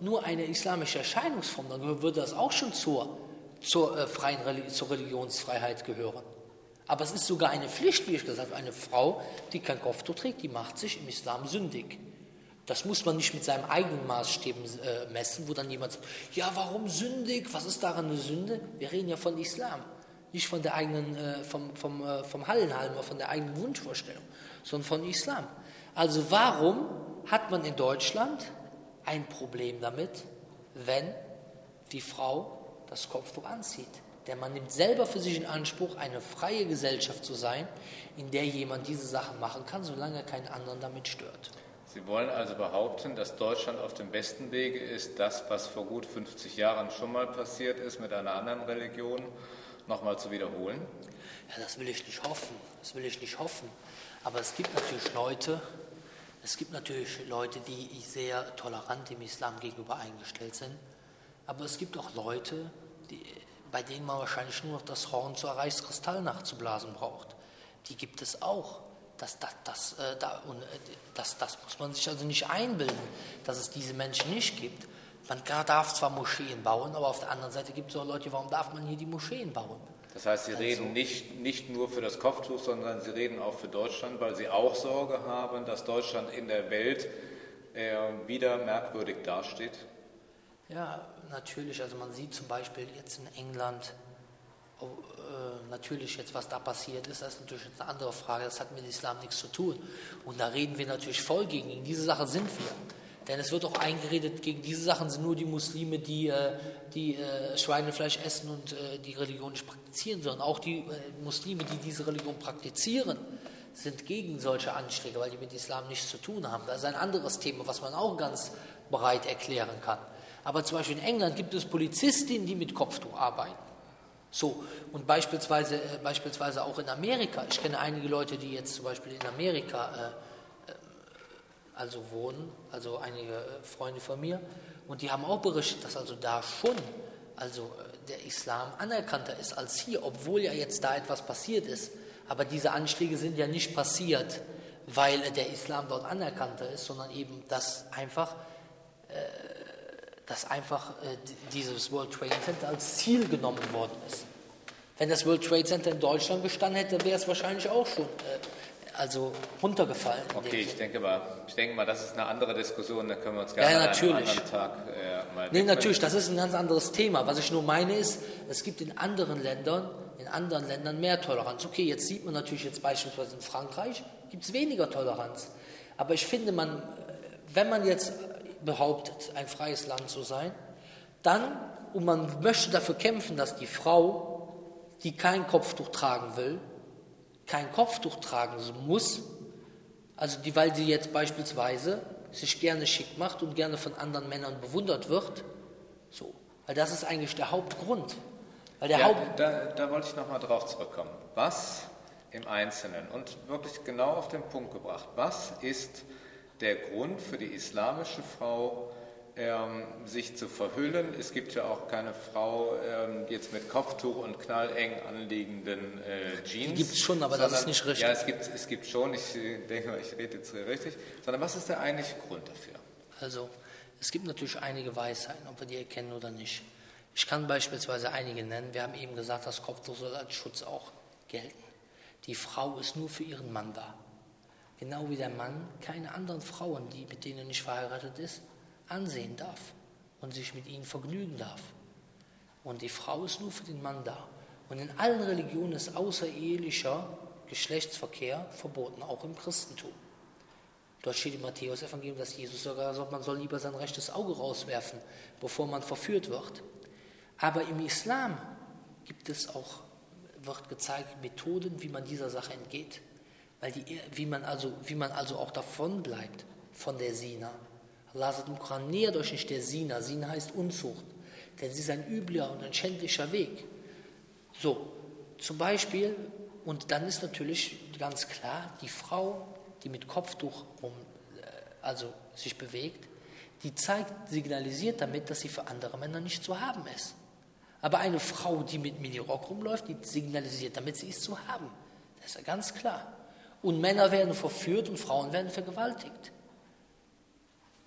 [SPEAKER 2] nur eine islamische Erscheinungsform, dann würde das auch schon zur, zur, äh, freien, zur Religionsfreiheit gehören. Aber es ist sogar eine Pflicht, wie ich gesagt habe. Eine Frau, die kein Kopftuch trägt, die macht sich im Islam sündig. Das muss man nicht mit seinem eigenen Maßstäben äh, messen, wo dann jemand sagt, ja, warum sündig? Was ist daran eine Sünde? Wir reden ja von Islam, nicht von der eigenen, äh, vom, vom, äh, vom Hallenhalmer, von der eigenen Wunschvorstellung, sondern von Islam. Also warum hat man in Deutschland ein Problem damit, wenn die Frau das Kopftuch anzieht? Denn man nimmt selber für sich in Anspruch, eine freie Gesellschaft zu sein, in der jemand diese Sachen machen kann, solange er keinen anderen damit stört.
[SPEAKER 1] Sie wollen also behaupten, dass Deutschland auf dem besten Wege ist, das, was vor gut 50 Jahren schon mal passiert ist mit einer anderen Religion, nochmal zu wiederholen?
[SPEAKER 2] Ja, das will ich nicht hoffen. Das will ich nicht hoffen. Aber es gibt natürlich Leute, es gibt natürlich Leute, die sehr tolerant dem Islam gegenüber eingestellt sind. Aber es gibt auch Leute, die bei denen man wahrscheinlich nur noch das Horn zur Reichskristall nachzublasen braucht. Die gibt es auch. Das, das, das, äh, da, und, äh, das, das muss man sich also nicht einbilden, dass es diese Menschen nicht gibt. Man darf zwar Moscheen bauen, aber auf der anderen Seite gibt es auch Leute, warum darf man hier die Moscheen bauen?
[SPEAKER 1] Das heißt, Sie also, reden nicht, nicht nur für das Kopftuch, sondern Sie reden auch für Deutschland, weil Sie auch Sorge haben, dass Deutschland in der Welt äh, wieder merkwürdig dasteht?
[SPEAKER 2] Ja, natürlich. Also man sieht zum Beispiel jetzt in England, oh, äh, natürlich jetzt, was da passiert ist, das ist natürlich eine andere Frage. Das hat mit Islam nichts zu tun. Und da reden wir natürlich voll gegen. Gegen diese Sache sind wir. Denn es wird auch eingeredet, gegen diese Sachen sind nur die Muslime, die, äh, die äh, Schweinefleisch essen und äh, die Religion nicht praktizieren, sondern auch die Muslime, die diese Religion praktizieren, sind gegen solche Anschläge, weil die mit Islam nichts zu tun haben. Das ist ein anderes Thema, was man auch ganz breit erklären kann. Aber zum Beispiel in England gibt es Polizistinnen, die mit Kopftuch arbeiten. So, und beispielsweise, äh, beispielsweise auch in Amerika. Ich kenne einige Leute, die jetzt zum Beispiel in Amerika äh, äh also wohnen, also einige äh, Freunde von mir, und die haben auch berichtet, dass also da schon also äh, der Islam anerkannter ist als hier, obwohl ja jetzt da etwas passiert ist. Aber diese Anschläge sind ja nicht passiert, weil der Islam dort anerkannter ist, sondern eben, dass einfach äh, dass einfach äh, dieses World Trade Center als Ziel genommen worden ist. Wenn das World Trade Center in Deutschland bestanden hätte, wäre es wahrscheinlich auch schon, äh, also runtergefallen.
[SPEAKER 1] Okay, ich denke, mal, ich denke mal, das ist eine andere Diskussion, da können wir uns gerne
[SPEAKER 2] Ja,
[SPEAKER 1] an
[SPEAKER 2] natürlich.
[SPEAKER 1] einem anderen Tag äh, mal
[SPEAKER 2] Nee, natürlich, das ist ein ganz anderes Thema. Was ich nur meine ist, es gibt in anderen Ländern, in anderen Ländern mehr Toleranz. Okay, jetzt sieht man natürlich jetzt beispielsweise in Frankreich gibt es weniger Toleranz. Aber ich finde, man, wenn man jetzt behauptet, ein freies Land zu sein, dann, und man möchte dafür kämpfen, dass die Frau, die kein Kopftuch tragen will, kein Kopftuch tragen muss, also die, weil sie jetzt beispielsweise sich gerne schick macht und gerne von anderen Männern bewundert wird. So. Weil das ist eigentlich der Hauptgrund. Weil der
[SPEAKER 1] Ja,
[SPEAKER 2] Haupt,
[SPEAKER 1] da, da wollte ich nochmal drauf zurückkommen. Was im Einzelnen und wirklich genau auf den Punkt gebracht, was ist der Grund für die islamische Frau, ähm, sich zu verhüllen? Es gibt ja auch keine Frau ähm, jetzt mit Kopftuch und knalleng anliegenden äh, Jeans.
[SPEAKER 2] Die gibt's schon, aber das ist nicht richtig.
[SPEAKER 1] Ja, es gibt, es gibt schon, ich äh, denke, ich rede jetzt richtig, sondern was ist der eigentliche Grund dafür?
[SPEAKER 2] also, es gibt natürlich einige Weisheiten, ob wir die erkennen oder nicht. Ich kann beispielsweise einige nennen. Wir haben eben gesagt, das Kopftuch soll als Schutz auch gelten. Die Frau ist nur für ihren Mann da. Genau wie der Mann keine anderen Frauen, die, mit denen er nicht verheiratet ist, ansehen darf und sich mit ihnen vergnügen darf. Und die Frau ist nur für den Mann da. Und in allen Religionen ist außerehelicher Geschlechtsverkehr verboten, auch im Christentum. Dort steht im Matthäus-Evangelium, dass Jesus sogar sagt, man soll lieber sein rechtes Auge rauswerfen, bevor man verführt wird. Aber im Islam gibt es auch, wird gezeigt, Methoden, wie man dieser Sache entgeht. Weil die, wie, man also, wie man also auch davon bleibt, von der Sina. Allah sagt im Koran, nähert euch nicht der Sina. Sina heißt Unzucht. Denn sie ist ein übler und ein schändlicher Weg. So, zum Beispiel, und dann ist natürlich ganz klar, die Frau, die mit Kopftuch rum, äh, also sich bewegt, die zeigt, signalisiert damit, dass sie für andere Männer nicht zu haben ist. Aber eine Frau, die mit Minirock rumläuft, die signalisiert damit, sie ist zu haben. Das ist ja ganz klar. Und Männer werden verführt und Frauen werden vergewaltigt.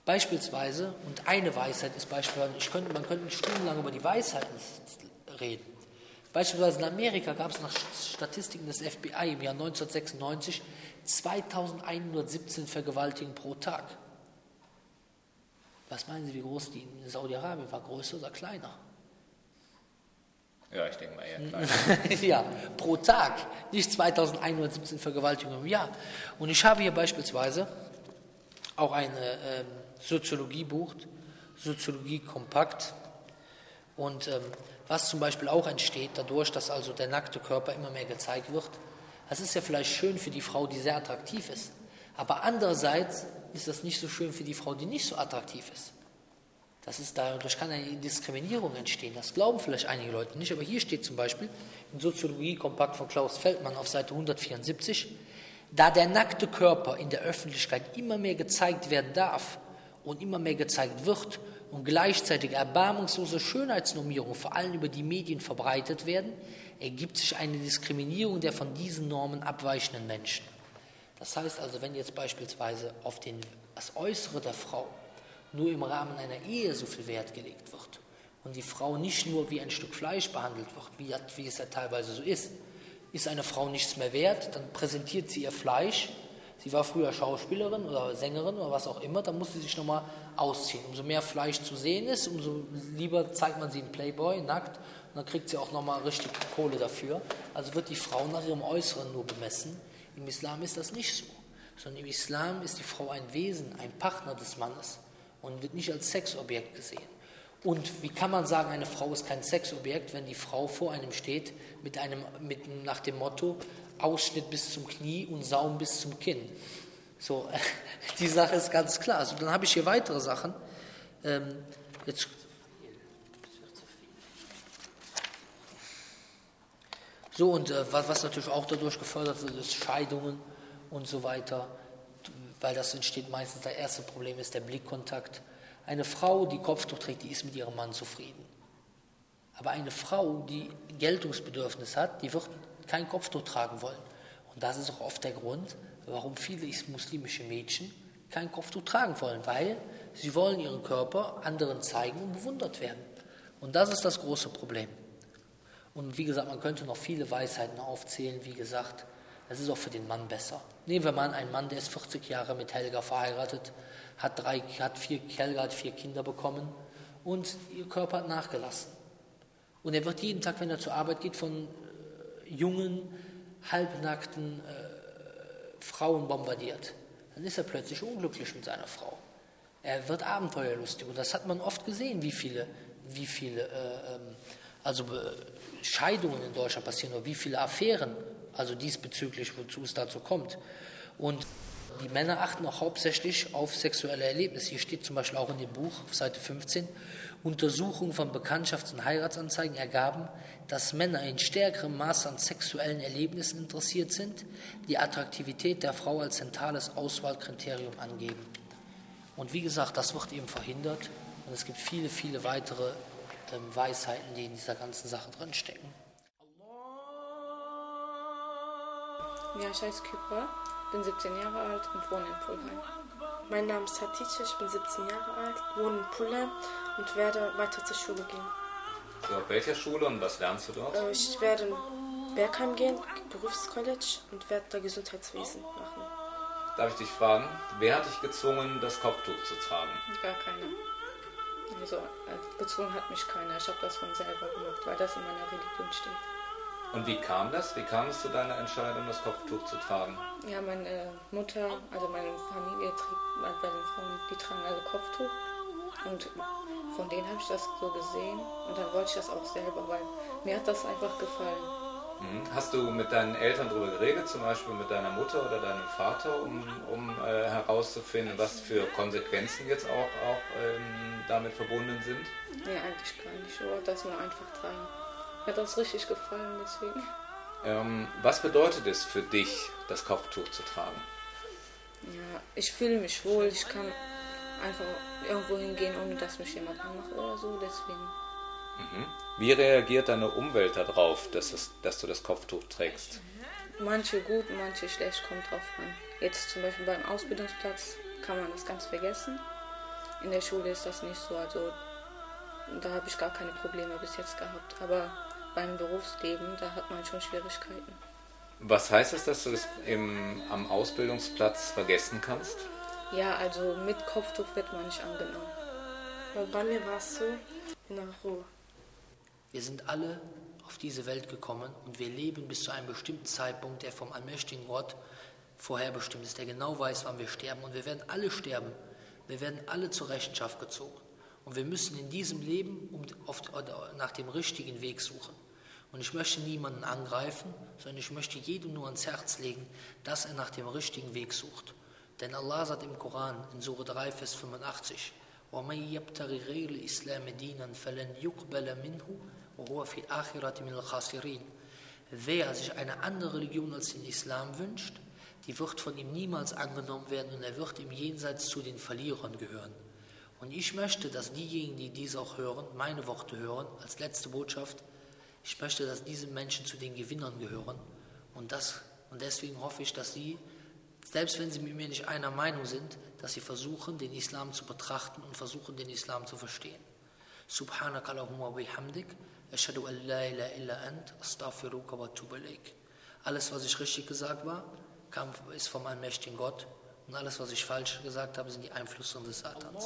[SPEAKER 2] Beispielsweise, und eine Weisheit ist beispielsweise, könnte, man könnte stundenlang über die Weisheiten reden. Beispielsweise in Amerika gab es nach Statistiken des FBI im Jahr 1996 2117 Vergewaltigungen pro Tag. Was meinen Sie, wie groß die in Saudi-Arabien war? Größer oder kleiner?
[SPEAKER 1] Ja, ich denke mal eher klein.
[SPEAKER 2] ja, pro Tag, nicht 2117 Vergewaltigungen im Jahr. Und ich habe hier beispielsweise auch ein ähm, Soziologiebuch, Soziologie kompakt. Und ähm, was zum Beispiel auch entsteht, dadurch, dass also der nackte Körper immer mehr gezeigt wird, das ist ja vielleicht schön für die Frau, die sehr attraktiv ist. Aber andererseits ist das nicht so schön für die Frau, die nicht so attraktiv ist. Das ist dadurch kann eine Diskriminierung entstehen. Das glauben vielleicht einige Leute nicht, aber hier steht zum Beispiel in Soziologie Kompakt von Klaus Feldmann auf Seite 174, da der nackte Körper in der Öffentlichkeit immer mehr gezeigt werden darf und immer mehr gezeigt wird und gleichzeitig erbarmungslose Schönheitsnormierungen vor allem über die Medien verbreitet werden, ergibt sich eine Diskriminierung der von diesen Normen abweichenden Menschen. Das heißt also, wenn jetzt beispielsweise auf den, das Äußere der Frau nur im Rahmen einer Ehe so viel Wert gelegt wird und die Frau nicht nur wie ein Stück Fleisch behandelt wird, wie, es ja teilweise so ist, ist eine Frau nichts mehr wert, dann präsentiert sie ihr Fleisch. Sie war früher Schauspielerin oder Sängerin oder was auch immer, dann muss sie sich nochmal ausziehen. Umso mehr Fleisch zu sehen ist, umso lieber zeigt man sie in Playboy nackt und dann kriegt sie auch nochmal richtig Kohle dafür. Also wird die Frau nach ihrem Äußeren nur bemessen. Im Islam ist das nicht so, sondern im Islam ist die Frau ein Wesen, ein Partner des Mannes und wird nicht als Sexobjekt gesehen. Und wie kann man sagen, eine Frau ist kein Sexobjekt, wenn die Frau vor einem steht mit einem, mit, nach dem Motto Ausschnitt bis zum Knie und Saum bis zum Kinn? So, die Sache ist ganz klar. Also dann habe ich hier weitere Sachen. Ähm, jetzt so, und äh, was, was natürlich auch dadurch gefördert wird, ist Scheidungen und so weiter weil das entsteht meistens, das erste Problem ist der Blickkontakt. Eine Frau, die Kopftuch trägt, die ist mit ihrem Mann zufrieden. Aber eine Frau, die Geltungsbedürfnis hat, die wird kein Kopftuch tragen wollen. Und das ist auch oft der Grund, warum viele muslimische Mädchen kein Kopftuch tragen wollen, weil sie wollen ihren Körper anderen zeigen und bewundert werden. Und das ist das große Problem. Und wie gesagt, man könnte noch viele Weisheiten aufzählen, wie gesagt, Das ist auch für den Mann besser. Nehmen wir mal einen Mann, der ist 40 Jahre mit Helga verheiratet, hat, drei, hat vier, Helga hat vier Kinder bekommen und ihr Körper hat nachgelassen. Und er wird jeden Tag, wenn er zur Arbeit geht, von äh, jungen, halbnackten äh, Frauen bombardiert. Dann ist er plötzlich unglücklich mit seiner Frau. Er wird abenteuerlustig. Und das hat man oft gesehen, wie viele, wie viele äh, ähm, also äh, Scheidungen in Deutschland passieren oder wie viele Affären, also diesbezüglich, wozu es dazu kommt. Und die Männer achten auch hauptsächlich auf sexuelle Erlebnisse. Hier steht zum Beispiel auch in dem Buch auf Seite 15, Untersuchungen von Bekanntschafts- und Heiratsanzeigen ergaben, dass Männer in stärkerem Maße an sexuellen Erlebnissen interessiert sind, die Attraktivität der Frau als zentrales Auswahlkriterium angeben. Und wie gesagt, das wird eben verhindert und es gibt viele, viele weitere ähm, Weisheiten, die in dieser ganzen Sache drinstecken.
[SPEAKER 3] Ja, ich heiße Kypra, bin 17 Jahre alt und wohne in Pulheim.
[SPEAKER 4] Mein Name ist Hatice, ich bin 17 Jahre alt, wohne in Pulheim und werde weiter zur Schule gehen.
[SPEAKER 1] So, auf welcher Schule und was lernst du dort?
[SPEAKER 4] Äh, Ich werde in Bergheim gehen, Berufscollege und werde da Gesundheitswesen machen.
[SPEAKER 1] Darf ich dich fragen, wer hat dich gezwungen, das Kopftuch zu tragen?
[SPEAKER 3] Gar keine. Also äh, gezwungen hat mich keiner. Ich habe das von selber gemacht, weil das in meiner Religion steht.
[SPEAKER 1] Und wie kam das? Wie kam es zu deiner Entscheidung, das Kopftuch zu tragen?
[SPEAKER 3] Ja, meine Mutter, also meine Familie trägt, bei den Frauen, die tragen alle Kopftuch. Und von denen habe ich das so gesehen. Und dann wollte ich das auch selber, weil mir hat das einfach gefallen.
[SPEAKER 1] Mhm. Hast du mit deinen Eltern darüber geredet, zum Beispiel mit deiner Mutter oder deinem Vater, um, um äh, herauszufinden, was für Konsequenzen jetzt auch, auch ähm, damit verbunden sind?
[SPEAKER 3] Nee, eigentlich gar nicht. Ich wollte das nur einfach tragen. Mir hat das richtig gefallen, deswegen.
[SPEAKER 1] Ähm, was bedeutet es für dich, das Kopftuch zu tragen?
[SPEAKER 3] Ja, ich fühle mich wohl. Ich kann einfach irgendwo hingehen, ohne dass mich jemand anmacht oder so. Deswegen.
[SPEAKER 1] Wie reagiert deine Umwelt darauf, dass, es, dass du das Kopftuch trägst?
[SPEAKER 3] Manche gut, manche schlecht, kommt drauf an. Jetzt zum Beispiel beim Ausbildungsplatz kann man das ganz vergessen. In der Schule ist das nicht so, also da habe ich gar keine Probleme bis jetzt gehabt. Aber beim Berufsleben, da hat man schon Schwierigkeiten.
[SPEAKER 1] Was heißt es, dass du das im, am Ausbildungsplatz vergessen kannst?
[SPEAKER 3] Ja, also mit Kopftuch wird man nicht angenommen.
[SPEAKER 4] Weil bei mir war es so, der Ruhe.
[SPEAKER 2] Wir sind alle auf diese Welt gekommen und wir leben bis zu einem bestimmten Zeitpunkt, der vom allmächtigen Gott vorherbestimmt ist, der genau weiß, wann wir sterben. Und wir werden alle sterben. Wir werden alle zur Rechenschaft gezogen. Und wir müssen in diesem Leben um, oft, nach dem richtigen Weg suchen. Und ich möchte niemanden angreifen, sondern ich möchte jedem nur ans Herz legen, dass er nach dem richtigen Weg sucht. Denn Allah sagt im Koran in Surah 3, Vers 85, وَمَنْ يَبْتَغِ غَيْرَ الْإِسْلَامِ دِينًا فَلَنْ يُقْبَلَ مِنْهُ وَهُوَ فِي الْآخِرَةِ مِنَ الْخَاسِرِينَ Wer sich eine andere Religion als den Islam wünscht, die wird von ihm niemals angenommen werden und er wird im Jenseits zu den Verlierern gehören. Und ich möchte, dass diejenigen, die dies auch hören, meine Worte hören, als letzte Botschaft, ich möchte, dass diese Menschen zu den Gewinnern gehören. Und, das, und deswegen hoffe ich, dass sie, selbst wenn sie mit mir nicht einer Meinung sind, dass sie versuchen, den Islam zu betrachten und versuchen, den Islam zu verstehen. Subhanak Allahumma bihamdik, ashhadu an la illa ant, astaghfiruka wa atubu ilaik. Alles, was ich richtig gesagt war, kam, ist vom allmächtigen Gott. Und alles, was ich falsch gesagt habe, sind die Einflüsse des Satans.